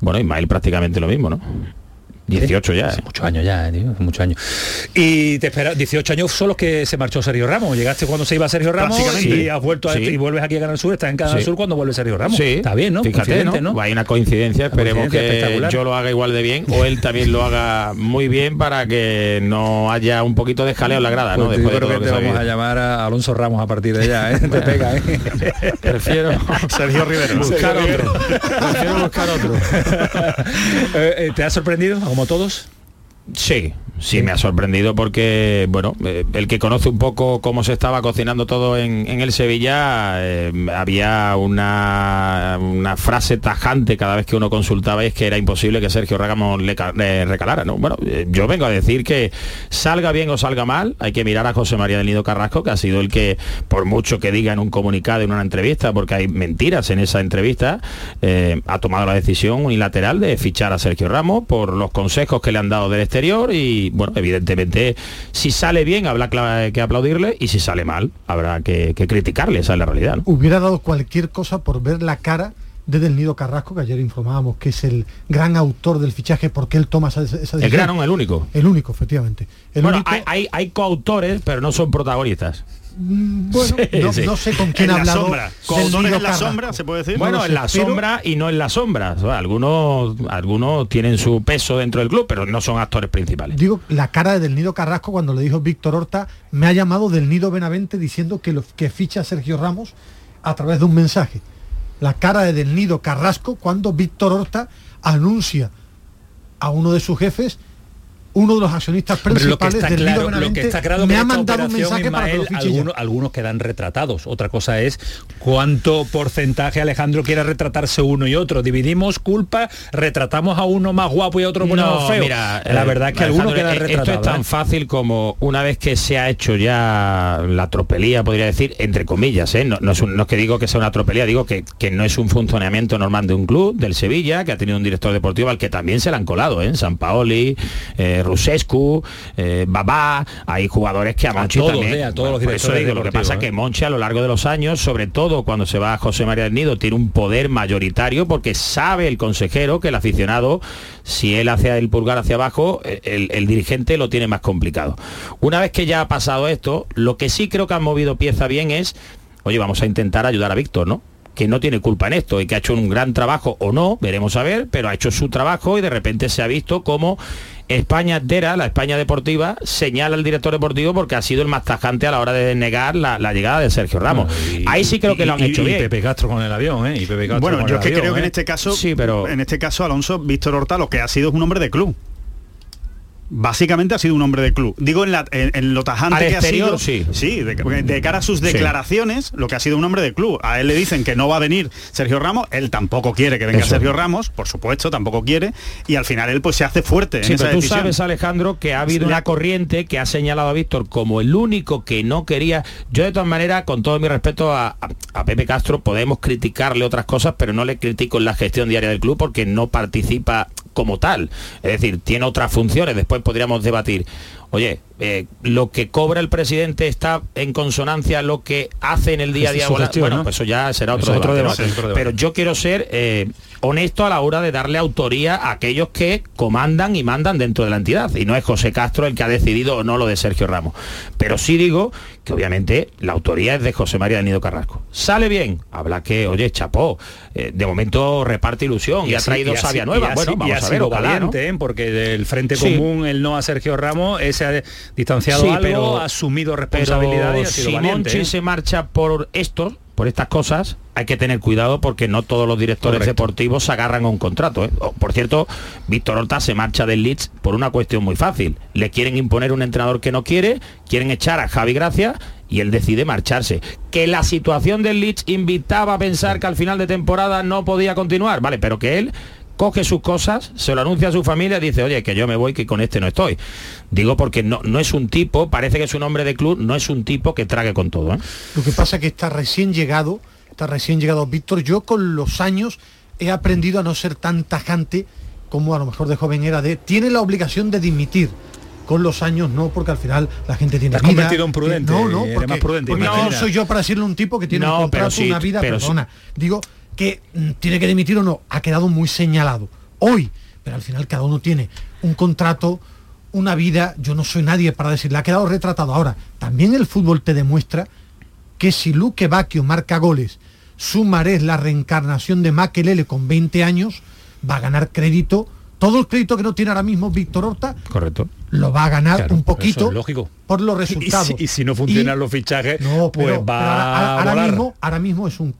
bueno, Ismael prácticamente lo mismo, ¿no? 18 ya. ¿eh? Muchos años ya, eh, tío, muchos años. Y te espera, 18 años son los que se marchó Sergio Ramos. Llegaste cuando se iba Sergio Ramos y has vuelto a Sí. y vuelves aquí a Canal Sur, estás en Canal Sí. Sur cuando vuelve Sergio Ramos. Sí, Está bien, ¿no? Fíjate, Coincidente, ¿no? Hay una coincidencia, esperemos coincidencia que yo lo haga igual de bien o él también lo haga muy bien para que no haya un poquito de jaleo en la grada, ¿no? Pues Después creo que que te vamos a llamar a Alonso Ramos a partir de ya, ¿eh? Te pega, ¿eh? Prefiero Sergio Rivero. buscar otro. Prefiero buscar otro. Eh, eh, ¿Te ha sorprendido, como todos? Sí, sí, me ha sorprendido porque, bueno, eh, el que conoce un poco cómo se estaba cocinando todo en, el Sevilla, eh, había una, una frase tajante cada vez que uno consultaba y es que era imposible que Sergio Ramos le, ca- le recalara, ¿no? Bueno, eh, yo vengo a decir que salga bien o salga mal, hay que mirar a José María del Nido Carrasco, que ha sido el que, por mucho que diga en un comunicado, en una entrevista, porque hay mentiras en esa entrevista, ha tomado la decisión unilateral de fichar a Sergio Ramos por los consejos que le han dado del exterior y bueno, evidentemente si sale bien habrá que aplaudirle y si sale mal habrá que, que criticarle, esa es la realidad. ¿no? Hubiera dado cualquier cosa por ver la cara de Del Nido Carrasco, que ayer informábamos que es el gran autor del fichaje, porque él toma esa, esa decisión. El gran, el único. El único, efectivamente. El bueno, único, hay, hay, hay coautores, pero no son protagonistas. Mm, bueno, Sí, no, sí. no sé con quién En ha la hablado. sombra. En la Carrasco. sombra, se puede decir. Bueno, No en sé, la pero- sombra y no en la sombra. O sea, algunos, algunos tienen su peso dentro del club, pero no son actores principales. Digo, la cara de Del Nido Carrasco cuando le dijo Víctor Horta, me ha llamado Del Nido Benavente diciendo que, lo, que ficha a Sergio Ramos a través de un mensaje. La cara de Del Nido Carrasco cuando Víctor Horta anuncia a uno de sus jefes, uno de los accionistas Hombre, lo que principales está del claro, que está claro me ha mandado un operación, mensaje para que lo Ismael, fiche ya. algunos, algunos quedan retratados. Otra cosa es cuánto porcentaje Alejandro quiere retratarse uno y otro. Dividimos culpa, retratamos a uno más guapo y a otro más feo. mira, la eh, verdad es que algunos quedan eh, Esto es tan ¿eh? fácil como una vez que se ha hecho ya la tropelía, podría decir, entre comillas, ¿eh? no, no es un- no es que digo que sea una tropelía, digo que, que no es un funcionamiento normal de un club, del Sevilla, que ha tenido un director deportivo al que también se le han colado, ¿eh? San Paoli, eh, Rusescu, eh, Babá, hay jugadores que a Monchi todos, también. eh, a todos los por eso directores digo, lo que pasa ¿eh? que Monchi a lo largo de los años, sobre todo cuando se va a José María del Nido, tiene un poder mayoritario porque sabe el consejero que el aficionado, si él hace el pulgar hacia abajo, eh, el, el dirigente lo tiene más complicado. Una vez que ya ha pasado esto, lo que sí creo que han movido pieza bien es, oye, vamos a intentar ayudar a Víctor, ¿no? que no tiene culpa en esto y que ha hecho un gran trabajo o no, veremos a ver, pero ha hecho su trabajo y de repente se ha visto como España entera, la España deportiva, señala al director deportivo porque ha sido el más tajante a la hora de negar la, la llegada de Sergio Ramos. Ahí sí creo que lo han y- hecho y bien. Pepe Castro con el avión, ¿eh? Y Pepe Castro Bueno, con yo el es que avión, creo que en ¿eh? este caso, Sí, pero- en este caso Alonso Víctor Horta lo que ha sido es un hombre de club. Básicamente ha sido un hombre de club. Digo en, la- en- en lo tajante Al que exterior, ha sido. sí. de, de cara a sus Sí. declaraciones, lo que ha sido un hombre de club. A él le dicen que no va a venir Sergio Ramos, él tampoco quiere que venga Eso. Sergio Ramos, por supuesto, tampoco quiere, y al final él pues se hace fuerte Sí, en esa pero tú decisión. sabes, Alejandro, que ha habido una corriente que ha señalado a Víctor como el único que no quería. Yo de todas maneras, con todo mi respeto a, a- a Pepe Castro, podemos criticarle otras cosas, pero no le critico en la gestión diaria del club porque no participa como tal. Es decir, tiene otras funciones, después podríamos debatir. Oye, eh, lo que cobra el presidente está en consonancia a lo que hace en el día a día. Es Bueno, pues eso ya será otro, es debate, otro debate. Pero yo quiero ser eh, honesto a la hora de darle autoría a aquellos que comandan y mandan dentro de la entidad. Y no es José Castro el que ha decidido o no lo de Sergio Ramos. Pero sí digo que obviamente la autoría es de José María Nido Carrasco. Sale bien, habla que, oye, chapó, eh, de momento reparte ilusión y, ha así- traído y así- y nueva. así- bueno, y vamos a ver, ojalá, porque del Frente Sí. Común el no a Sergio Ramos, ese ha distanciado Sí, algo, pero- ha asumido responsabilidades si. Monchi ¿eh? se marcha por esto, por estas cosas, hay que tener cuidado porque no todos los directores Correcto. deportivos se agarran a un contrato. ¿eh? Por cierto, Víctor Horta se marcha del Leeds por una cuestión muy fácil. Le quieren imponer un entrenador que no quiere, quieren echar a Javi Gracia y él decide marcharse. Que la situación del Leeds invitaba a pensar que al final de temporada no podía continuar, vale, pero que él coge sus cosas, se lo anuncia a su familia y dice, oye, que yo me voy, que con este no estoy. Digo porque no, no es un tipo, parece que es un hombre de club, no es un tipo que trague con todo. ¿eh? Lo que pasa es que está recién llegado, está recién llegado Víctor. Yo con los años he aprendido a no ser tan tajante como a lo mejor de joven era de tiene la obligación de dimitir. Con los años no, porque al final la gente tiene Te has vida. convertido en prudente, No, no, porque, más prudente, porque no soy yo para decirle a un tipo que tiene No, un contrato, pero sí, una vida, pero sí. Digo que mm, tiene que dimitir o no, ha quedado muy señalado. Hoy, pero al final cada uno tiene un contrato, una vida, yo no soy nadie para decirle, ha quedado retratado. Ahora, también el fútbol te demuestra que si Luque Bacchio marca goles, Sumaré la reencarnación de Makelele con 20 años, va a ganar crédito. Todo el crédito que no tiene ahora mismo Víctor Horta Correcto. lo va a ganar Claro, un poquito es lógico. por los Y resultados. si, y si no funcionan los fichajes, No, pues pero- va pero ahora, a ahora volar. mismo, ahora mismo es un es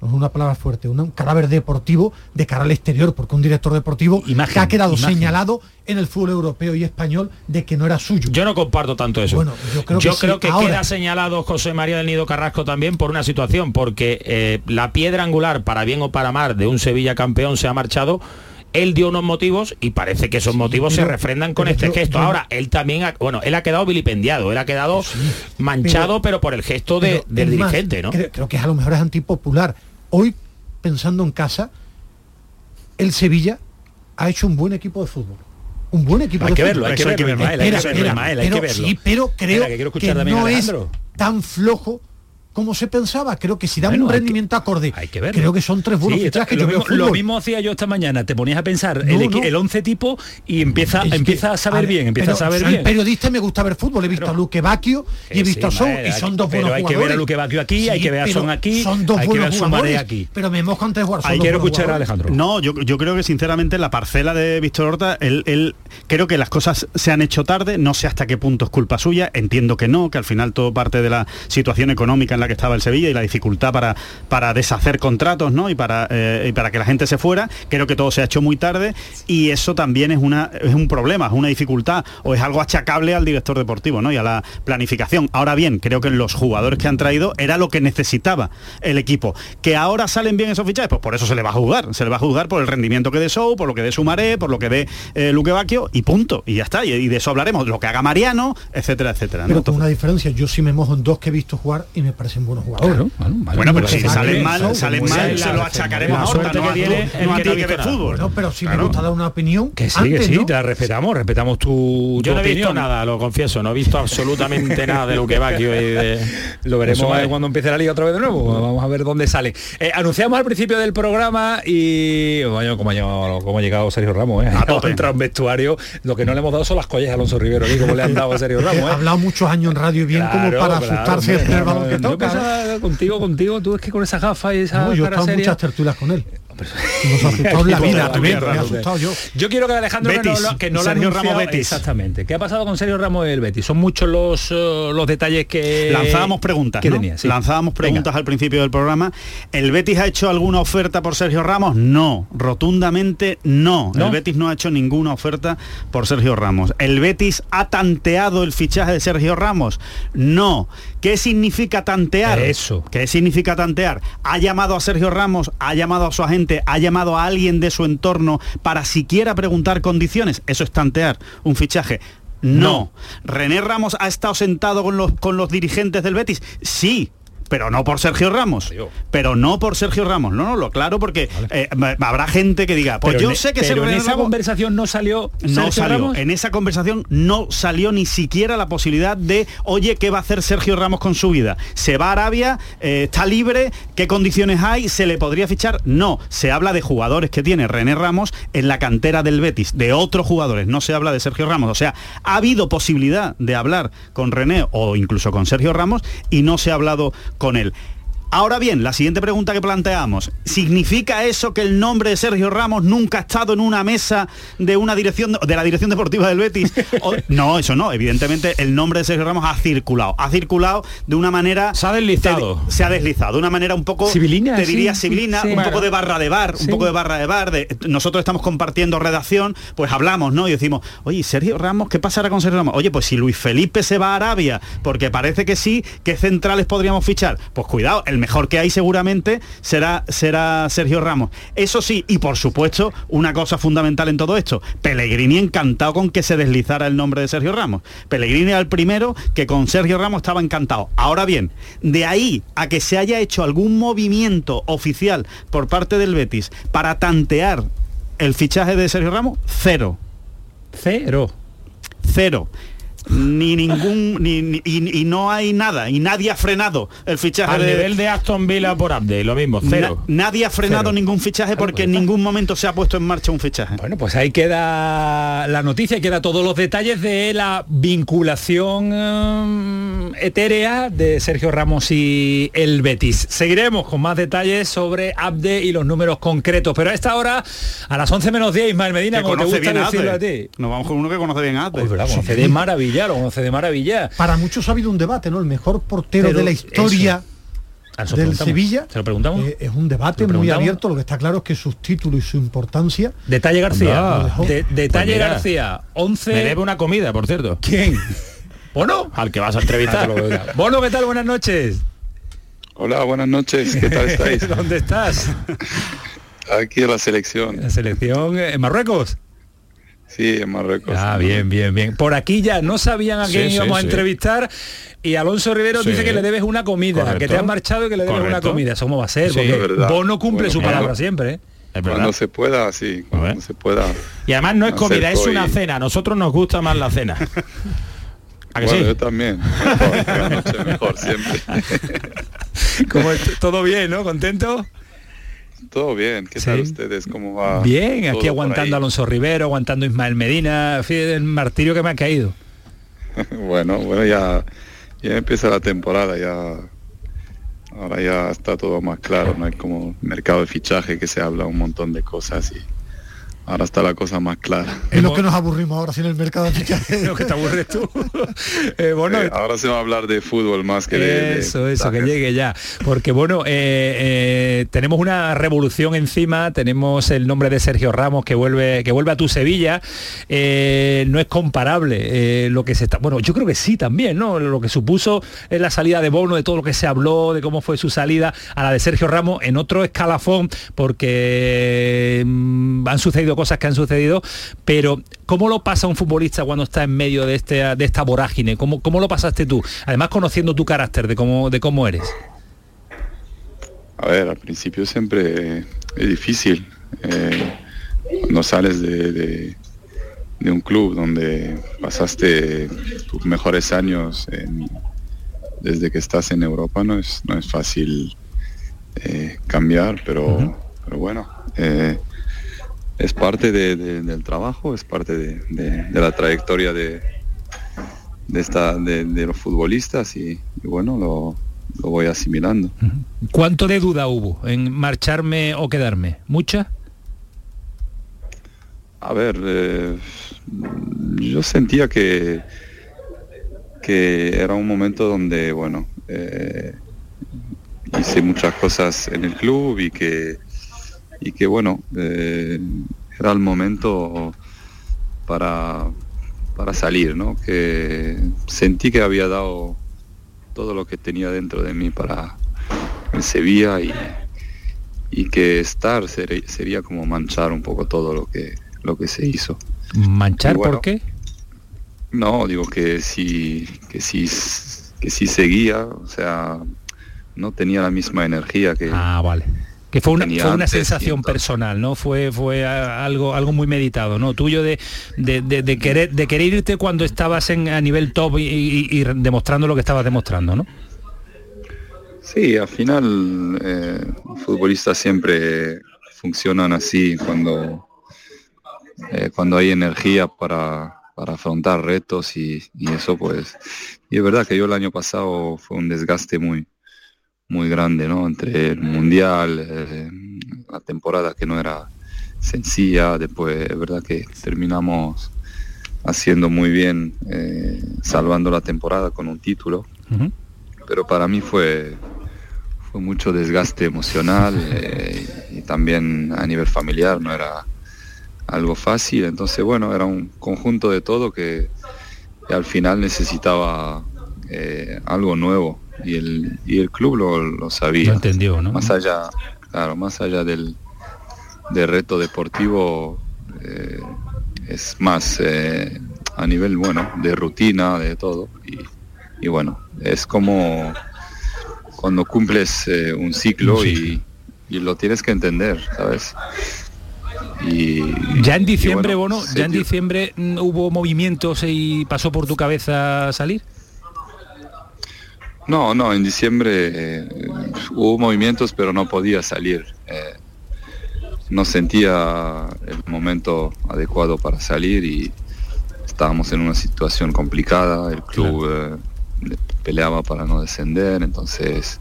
una palabra fuerte, un cadáver deportivo de cara al exterior, porque un director deportivo que ha quedado imagen. señalado en el fútbol europeo y español de que no era suyo. Yo no comparto tanto eso. Bueno, yo creo que sí. Ahora- queda señalado José María del Nido Carrasco también por una situación, porque eh, la piedra angular, para bien o para mal, de un Sevilla campeón se ha marchado. Él dio unos motivos y parece que esos motivos se refrendan con este yo- gesto. yo- Ahora, él también, ha- bueno, él ha quedado vilipendiado, él ha quedado manchado, pero, por el gesto de- del es dirigente, ¿no? Creo, creo que a lo mejor es antipopular. Hoy, pensando en casa, el Sevilla ha hecho un buen equipo de fútbol. Un buen equipo Hay de que fútbol. verlo, hay que verlo, hay que verlo, hay que. Sí, pero creo Espera, que que no es tan flojo como se pensaba. Creo que si da Bueno, un hay que- rendimiento acorde, que verlo. creo que son tres buenos Sí, fichajes. lo, Yo veo mismo, lo mismo hacía yo esta mañana, te ponías a pensar No, el, no. el 11 tipo y empieza, Es que, empieza a saber ver, bien, empieza a pero saber soy bien. periodista me gusta ver fútbol. He visto a Luque Bacchio y he Sí, visto a sí, Son, Ismael, y hay son que- dos pero buenos hay que ver a jugadores. Luque Bacchio aquí, hay que ver a pero Son aquí, Son dos hay que ver a Sumaré jugadores, aquí. Pero me mojo antes de jugar. son Hay dos que buenos escuchar a jugadores. Alejandro. No, yo, yo creo que sinceramente la parcela de Víctor Horta, él, él- creo que las cosas se han hecho tarde, no sé hasta qué punto es culpa suya, entiendo que no, que al final todo parte de la situación económica en la que estaba el Sevilla y la dificultad para, para deshacer contratos, ¿no? Y para, eh, y para que la gente se fuera, creo que todo se ha hecho muy tarde y eso también es, una, es un problema, es una dificultad o es algo achacable al director deportivo, ¿no? Y a la planificación. Ahora bien, creo que los jugadores que han traído era lo que necesitaba el equipo. Que ahora salen bien esos fichajes, pues por eso se le va a juzgar. Se le va a juzgar por el rendimiento que dé Sou, por lo que dé Sumaré, por lo que dé eh, Luque Bacchio y punto. Y ya está. Y, y de eso hablaremos. Lo que haga Mariano, etcétera, etcétera. ¿no? Pero con una diferencia, yo sí me mojo en dos que he visto jugar y me buenos jugadores. Bueno, pero si salen mal, salen pues, mal, sí, se lo achacaremos a Horta, suerte no que a- tiene no el a que ti que no ves visto nada. fútbol. Bueno, pero me Claro. gusta dar una opinión. Que sí, antes, que sí, ¿no? te la respetamos, respetamos tu, Yo no he visto opinión. nada, lo confieso, no he visto absolutamente nada de Luque Bacchio y de... Lo veremos eh, cuando empiece la liga otra vez de nuevo. Vamos a ver dónde sale. Eh, anunciamos al principio del programa y bueno, como ha llegado, cómo ha llegado Sergio Ramos, ¿eh? Ha entrado en vestuario. Lo que no le hemos dado son las collas a Alonso Rivero, aquí como le han dado a Sergio Ramos. Ha ¿eh? habló muchos años en radio y bien como Claro, para claro, asustarse hombre, del no, balón que yo toca. Contigo, contigo, tú es que con esa gafa y esa No, yo he estado seria. muchas tertulias con él. Nos ha asustado en la vida también, me he asustado yo. Yo quiero que Alejandro que Betis, no, que no Sergio Ramos Betis. Exactamente. ¿Qué ha pasado con Sergio Ramos del Betis? Son muchos los, eh, los detalles que Lanzábamos preguntas, que ¿no? tenía, sí. Lanzábamos Venga. preguntas al principio del programa. ¿El Betis ha hecho alguna oferta por Sergio Ramos? No, rotundamente no. ¿No? El Betis no ha hecho ninguna oferta por Sergio Ramos. ¿El Betis ha tanteado el fichaje de Sergio Ramos? No. ¿Qué significa tantear? Eso. ¿Qué significa tantear? ¿Ha llamado a Sergio Ramos? ¿Ha llamado a su agente? ¿Ha llamado a alguien de su entorno para siquiera preguntar condiciones? Eso es tantear un fichaje. No. ¿René Ramos ha estado sentado con los, con los dirigentes del Betis? Sí. Pero no por Sergio Ramos. Pero no por Sergio Ramos. No, no, lo claro porque eh, habrá gente que diga, pues Pero yo en- sé que pero en esa Ramos- conversación no salió no Sergio salió. Ramos. En esa conversación no salió ni siquiera la posibilidad de, oye, ¿qué va a hacer Sergio Ramos con su vida? ¿Se va a Arabia? Eh, ¿Está libre? ¿Qué condiciones hay? ¿Se le podría fichar? No. Se habla de jugadores que tiene René Ramos en la cantera del Betis, de otros jugadores. No se habla de Sergio Ramos. O sea, ha habido posibilidad de hablar con René o incluso con Sergio Ramos y no se ha hablado con él. Ahora bien, la siguiente pregunta que planteamos, ¿significa eso que el nombre de Sergio Ramos nunca ha estado en una mesa de una dirección de la dirección deportiva del Betis? O- no, eso no, evidentemente el nombre de Sergio Ramos ha circulado, ha circulado de una manera se ha deslizado. se ha deslizado de una manera un poco Civilina, te sí, diría civilina, sí. un Bueno. poco de barra de bar, un poco de barra de bar, de nosotros estamos compartiendo redacción, pues hablamos, ¿no? Y decimos, "Oye, Sergio Ramos, ¿qué pasará con Sergio Ramos?" Oye, pues si Luis Felipe se va a Arabia, porque parece que sí, ¿qué centrales podríamos fichar? Pues cuidado, el mejor que hay seguramente será, será Sergio Ramos. Eso sí, y por supuesto, una cosa fundamental en todo esto, Pellegrini encantado con que se deslizara el nombre de Sergio Ramos. Pellegrini era el primero que con Sergio Ramos estaba encantado. Ahora bien, de ahí a que se haya hecho algún movimiento oficial por parte del Betis para tantear el fichaje de Sergio Ramos, cero. Cero. Cero. Ni ningún ni, ni- y, y no hay nada y nadie ha frenado el fichaje Al de nivel de Aston Villa por Abde, lo mismo, cero. Na- nadie ha frenado Cero. ningún fichaje porque en ningún momento se ha puesto en marcha un fichaje. Bueno, pues ahí queda la noticia, y queda todos los detalles de la vinculación eh, etérea de Sergio Ramos y el Betis. Seguiremos con más detalles sobre Abde y los números concretos, pero a esta hora, a las 11 menos 10, Ismael Medina, como te gusta decirlo a ti. Nos vamos con uno que conoce bien Abde. Pues. Conoce de maravilla, lo conoce de maravilla. Para muchos ha habido un debate, ¿no? El mejor portero Pero de la historia eso. Ah, del. Sevilla. ¿Se lo preguntamos? Eh, es un debate ¿Se lo muy abierto. Lo que está claro es que sus títulos y su importancia. Detalle García. De- detalle Pues mira, García. 11. Me debe una comida, por cierto. ¿Quién? ¿Bono? Al que vas a entrevistar. Bono, ¿qué tal? Buenas noches. Hola, buenas noches. ¿Qué tal estáis? ¿Dónde estás? Aquí en la selección. La selección eh, en Marruecos. Sí, en Marruecos. Ah, bien, bien, bien. Por aquí ya no sabían a quién sí, íbamos a entrevistar y Alonso Rivero Sí. dice que le debes una comida, Correcto. que te has marchado y que le debes una comida. ¿Eso cómo va a ser? Sí, Porque. Bono cumple Bueno, su palabra siempre. ¿eh? Cuando se pueda, sí. Cuando se pueda. Y además no es comida, es una y- cena. A nosotros nos gusta más la cena. ¿A que Bueno, sí? yo también. Mejor, cada noche mejor siempre. ¿Cómo est- todo bien, ¿no? ¿Contento? Todo bien. ¿Qué tal ustedes? ¿Cómo va? Bien, aquí aguantando Alonso Rivero, aguantando Ismael Medina, el martirio que me ha caído. bueno, bueno, ya, ya empieza la temporada, ya ahora ya está todo más claro, no hay como mercado de fichaje que se habla un montón de cosas y ahora está la cosa más clara. Es lo que nos aburrimos ahora sin el mercado de fichajes. lo que te aburres tú. Eh, bueno, Eh, ahora se va a hablar de fútbol más que de, de Eso, eso, que llegue ya. Porque bueno, eh, eh, tenemos una revolución encima, tenemos el nombre de Sergio Ramos que vuelve, que vuelve a tu Sevilla. Eh, no es comparable eh, lo que se está. Bueno, yo creo que sí también, ¿no? Lo que supuso en la salida de Bono, de todo lo que se habló, de cómo fue su salida, a la de Sergio Ramos en otro escalafón, porque mm, han sucedido cosas que han sucedido, pero ¿cómo lo pasa un futbolista cuando está en medio de, este, de esta vorágine? ¿Cómo, ¿Cómo lo pasaste tú? Además conociendo tu carácter, de cómo, de cómo eres. A ver, al principio siempre es difícil. Eh, no sales de, de- de un club donde pasaste tus mejores años en- desde que estás en Europa, no es, no es fácil eh, cambiar, pero, pero bueno, eh, es parte de- de- del trabajo, es parte de, de- la trayectoria de, de, esta, de, de los futbolistas y, y bueno, lo, lo voy asimilando. ¿Cuánto de duda hubo en marcharme o quedarme? ¿Mucha? A ver, eh, yo sentía que, que era un momento donde, bueno, eh, hice muchas cosas en el club y que, y que bueno, eh, era el momento para, para salir, ¿no? Que sentí que había dado todo lo que tenía dentro de mí para en Sevilla y, y que estar sería como manchar un poco todo lo que lo que se hizo. ¿Manchar bueno, por qué? No, digo que si que si que si seguía, o sea, no tenía la misma energía que ah vale que fue una, fue una sensación personal no fue fue algo algo muy meditado no tuyo de, de, de- de querer de querer irte cuando estabas en a nivel top y, y- y demostrando lo que estabas demostrando no Sí, al final eh, futbolistas siempre funcionan así cuando, eh, cuando hay energía para, para afrontar retos y, y eso pues. Y es verdad que yo el año pasado fue un desgaste muy, muy grande, ¿no? Entre el mundial, eh, la temporada que no era sencilla, después es verdad que terminamos haciendo muy bien, eh, salvando la temporada con un título pero para mí fue, fue mucho desgaste emocional eh, y también a nivel familiar no era algo fácil. Entonces, bueno, era un conjunto de todo que, que al final necesitaba eh, algo nuevo y el, y el club lo, lo sabía. Lo entendió, ¿no? Más allá, claro, más allá del, del reto deportivo, eh, es más eh, a nivel, bueno, de rutina, de todo. Y, y bueno, es como cuando cumples eh, un ciclo y, y lo tienes que entender, ¿sabes? Y, ya en diciembre bueno, Bono ya en diciembre mm, hubo movimientos y pasó por tu cabeza salir No, no, en diciembre eh, hubo movimientos, pero no podía salir. Eh, no sentía el momento adecuado para salir y estábamos en una situación complicada. El club eh, peleaba para no descender, entonces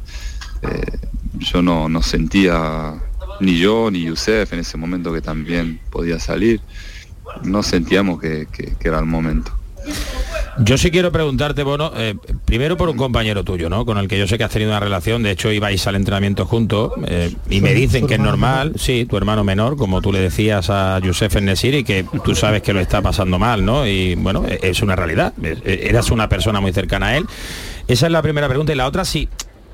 yo no, no sentía, ni yo ni Yusef en ese momento que también podía salir, no sentíamos que- que- que era el momento. Yo sí quiero preguntarte, Bono, eh, primero por un compañero tuyo, ¿no? Con el que yo sé que has tenido una relación, de hecho ibais al entrenamiento juntos eh, y me dicen que es normal, sí, tu hermano menor, como tú le decías a Yusef Nesir y que tú sabes que lo está pasando mal, ¿no? Y bueno, e- es una realidad, es- e- eras una persona muy cercana a él. Esa es la primera pregunta y la otra sí.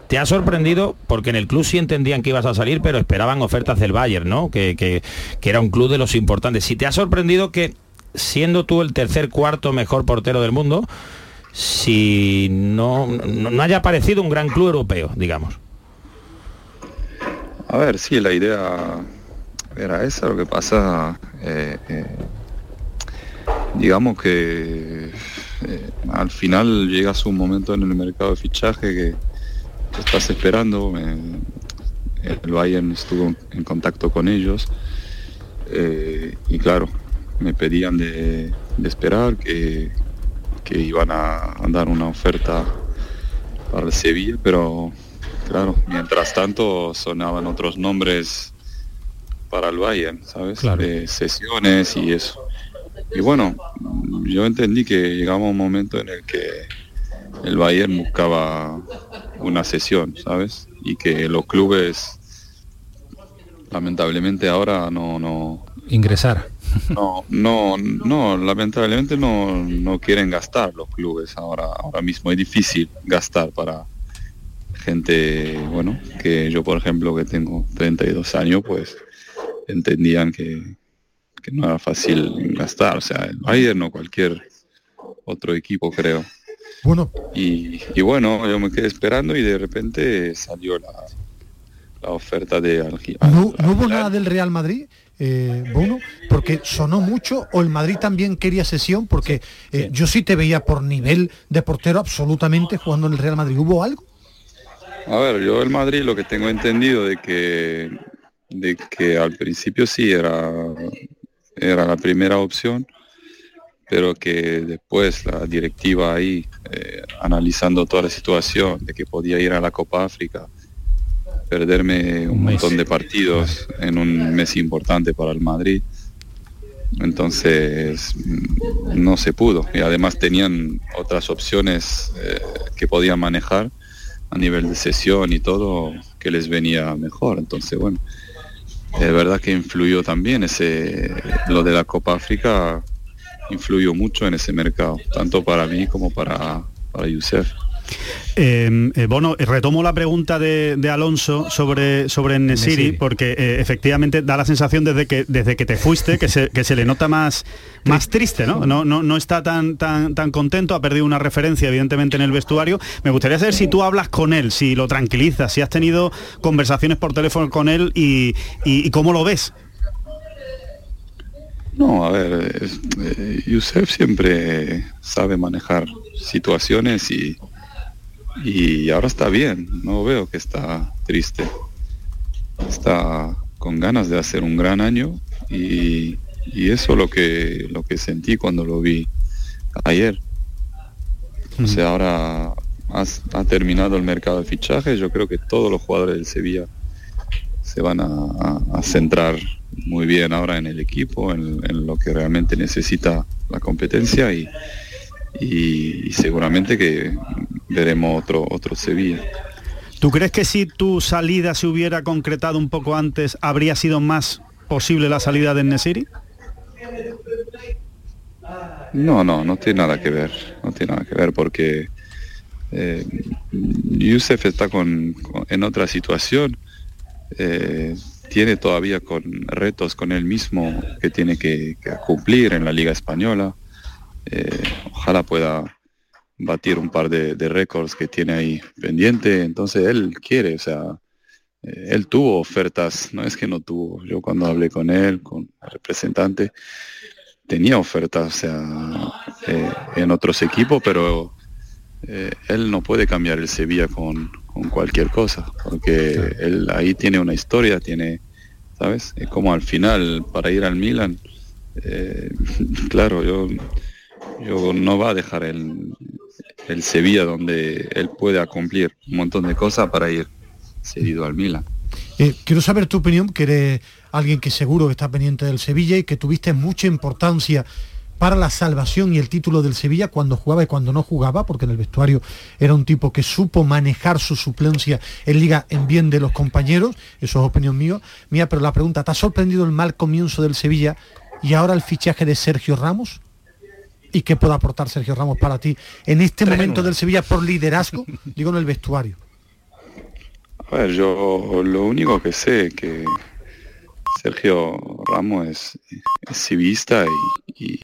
¿Te ha sorprendido? Porque en el club sí entendían que ibas a salir, pero esperaban ofertas del Bayern, ¿no? Que, que- que era un club de los importantes. Si te ha sorprendido que, siendo tú el tercer, cuarto mejor portero del mundo, si no, no, haya aparecido un gran club europeo, digamos. A ver, sí, la idea era esa, lo que pasa, eh, eh, digamos que eh, al final llegas a un momento en el mercado de fichaje que, estás esperando, el Bayern estuvo en contacto con ellos. Y claro, me pedían de, de esperar que, que iban a, dar una oferta para el Sevilla, pero claro, mientras tanto sonaban otros nombres para el Bayern, ¿sabes? De sesiones y eso. Y bueno, yo entendí que llegaba un momento en el que el Bayern buscaba una sesión, ¿sabes? Y que los clubes lamentablemente ahora no no ingresar no no no lamentablemente no, no quieren gastar los clubes ahora ahora mismo. Es difícil gastar para gente bueno que yo por ejemplo que tengo 32 años pues entendían que, que no era fácil gastar. O sea el Bayern o cualquier otro equipo creo. Bueno, y, y bueno yo me quedé esperando y de repente salió la, la oferta de Algi- ¿no, no hubo nada del Real Madrid, eh, Bruno? Porque sonó mucho, o el Madrid también quería sesión, porque eh, yo sí te veía por nivel de portero absolutamente jugando en el Real Madrid. ¿Hubo algo? A ver, yo el Madrid lo que tengo entendido de que de que al principio sí era era la primera opción, pero que después la directiva ahí eh, analizando toda la situación de que podía ir a la Copa África, perderme un montón de partidos en un mes importante para el Madrid. Entonces mm, no se pudo y además tenían otras opciones eh, que podían manejar a nivel de sesión y todo que les venía mejor. Entonces, bueno, es verdad que influyó también ese lo de la Copa África influyó mucho en ese mercado, tanto para mí como para para Youssef. Eh, eh, bueno, retomo la pregunta de, de Alonso sobre, sobre Nesiri, Nesiri. porque eh, efectivamente da la sensación desde que, desde que te fuiste que se, que se le nota más, más triste, ¿no? No, no, no está tan, tan, tan contento, ha perdido una referencia evidentemente en el vestuario. Me gustaría saber si tú hablas con él, si lo tranquilizas, si has tenido conversaciones por teléfono con él y, y- y cómo lo ves. No, a ver, eh, Youssef siempre sabe manejar situaciones y, y ahora está bien, no veo que está triste. Está con ganas de hacer un gran año y, y eso lo que, lo que sentí cuando lo vi ayer. O sea, ahora has- ha terminado el mercado de fichajes, yo creo que todos los jugadores del Sevilla se van a, centrar muy bien ahora en el equipo, en, lo que realmente necesita la competencia y- y seguramente que veremos otro, otro Sevilla. ¿Tú crees que si tu salida se hubiera concretado un poco antes, habría sido más posible la salida de Nesiri? No, no, no tiene nada que ver, no tiene nada que ver porque eh, Youssef está con, con- en otra situación, eh, tiene todavía con retos con él mismo que tiene que, que cumplir en la Liga Española. Eh, ojalá pueda batir un par de, récords que tiene ahí pendiente, entonces él quiere, o sea, eh, él tuvo ofertas, no es que no tuvo, yo cuando hablé con él, con el representante, tenía ofertas, o sea, eh, en otros equipos, pero eh, él no puede cambiar el Sevilla con, con cualquier cosa, porque él ahí tiene una historia, tiene, ¿sabes? Es como al final, para ir al Milan, claro, yo, yo no va a dejar el, el Sevilla donde él pueda cumplir un montón de cosas para ir cedido al Milan. Eh, quiero saber tu opinión, que eres alguien que seguro que está pendiente del Sevilla y que tuviste mucha importancia para la salvación y el título del Sevilla cuando jugaba y cuando no jugaba, porque en el vestuario era un tipo que supo manejar su suplencia en liga en bien de los compañeros, eso es opinión mío, mía, pero la pregunta, ¿te ha sorprendido el mal comienzo del Sevilla y ahora el fichaje de Sergio Ramos? ¿Y qué puede aportar Sergio Ramos para ti en este momento del Sevilla por liderazgo, digo en el vestuario? A ver, yo lo único que sé es que Sergio Ramos es, es civista y, y-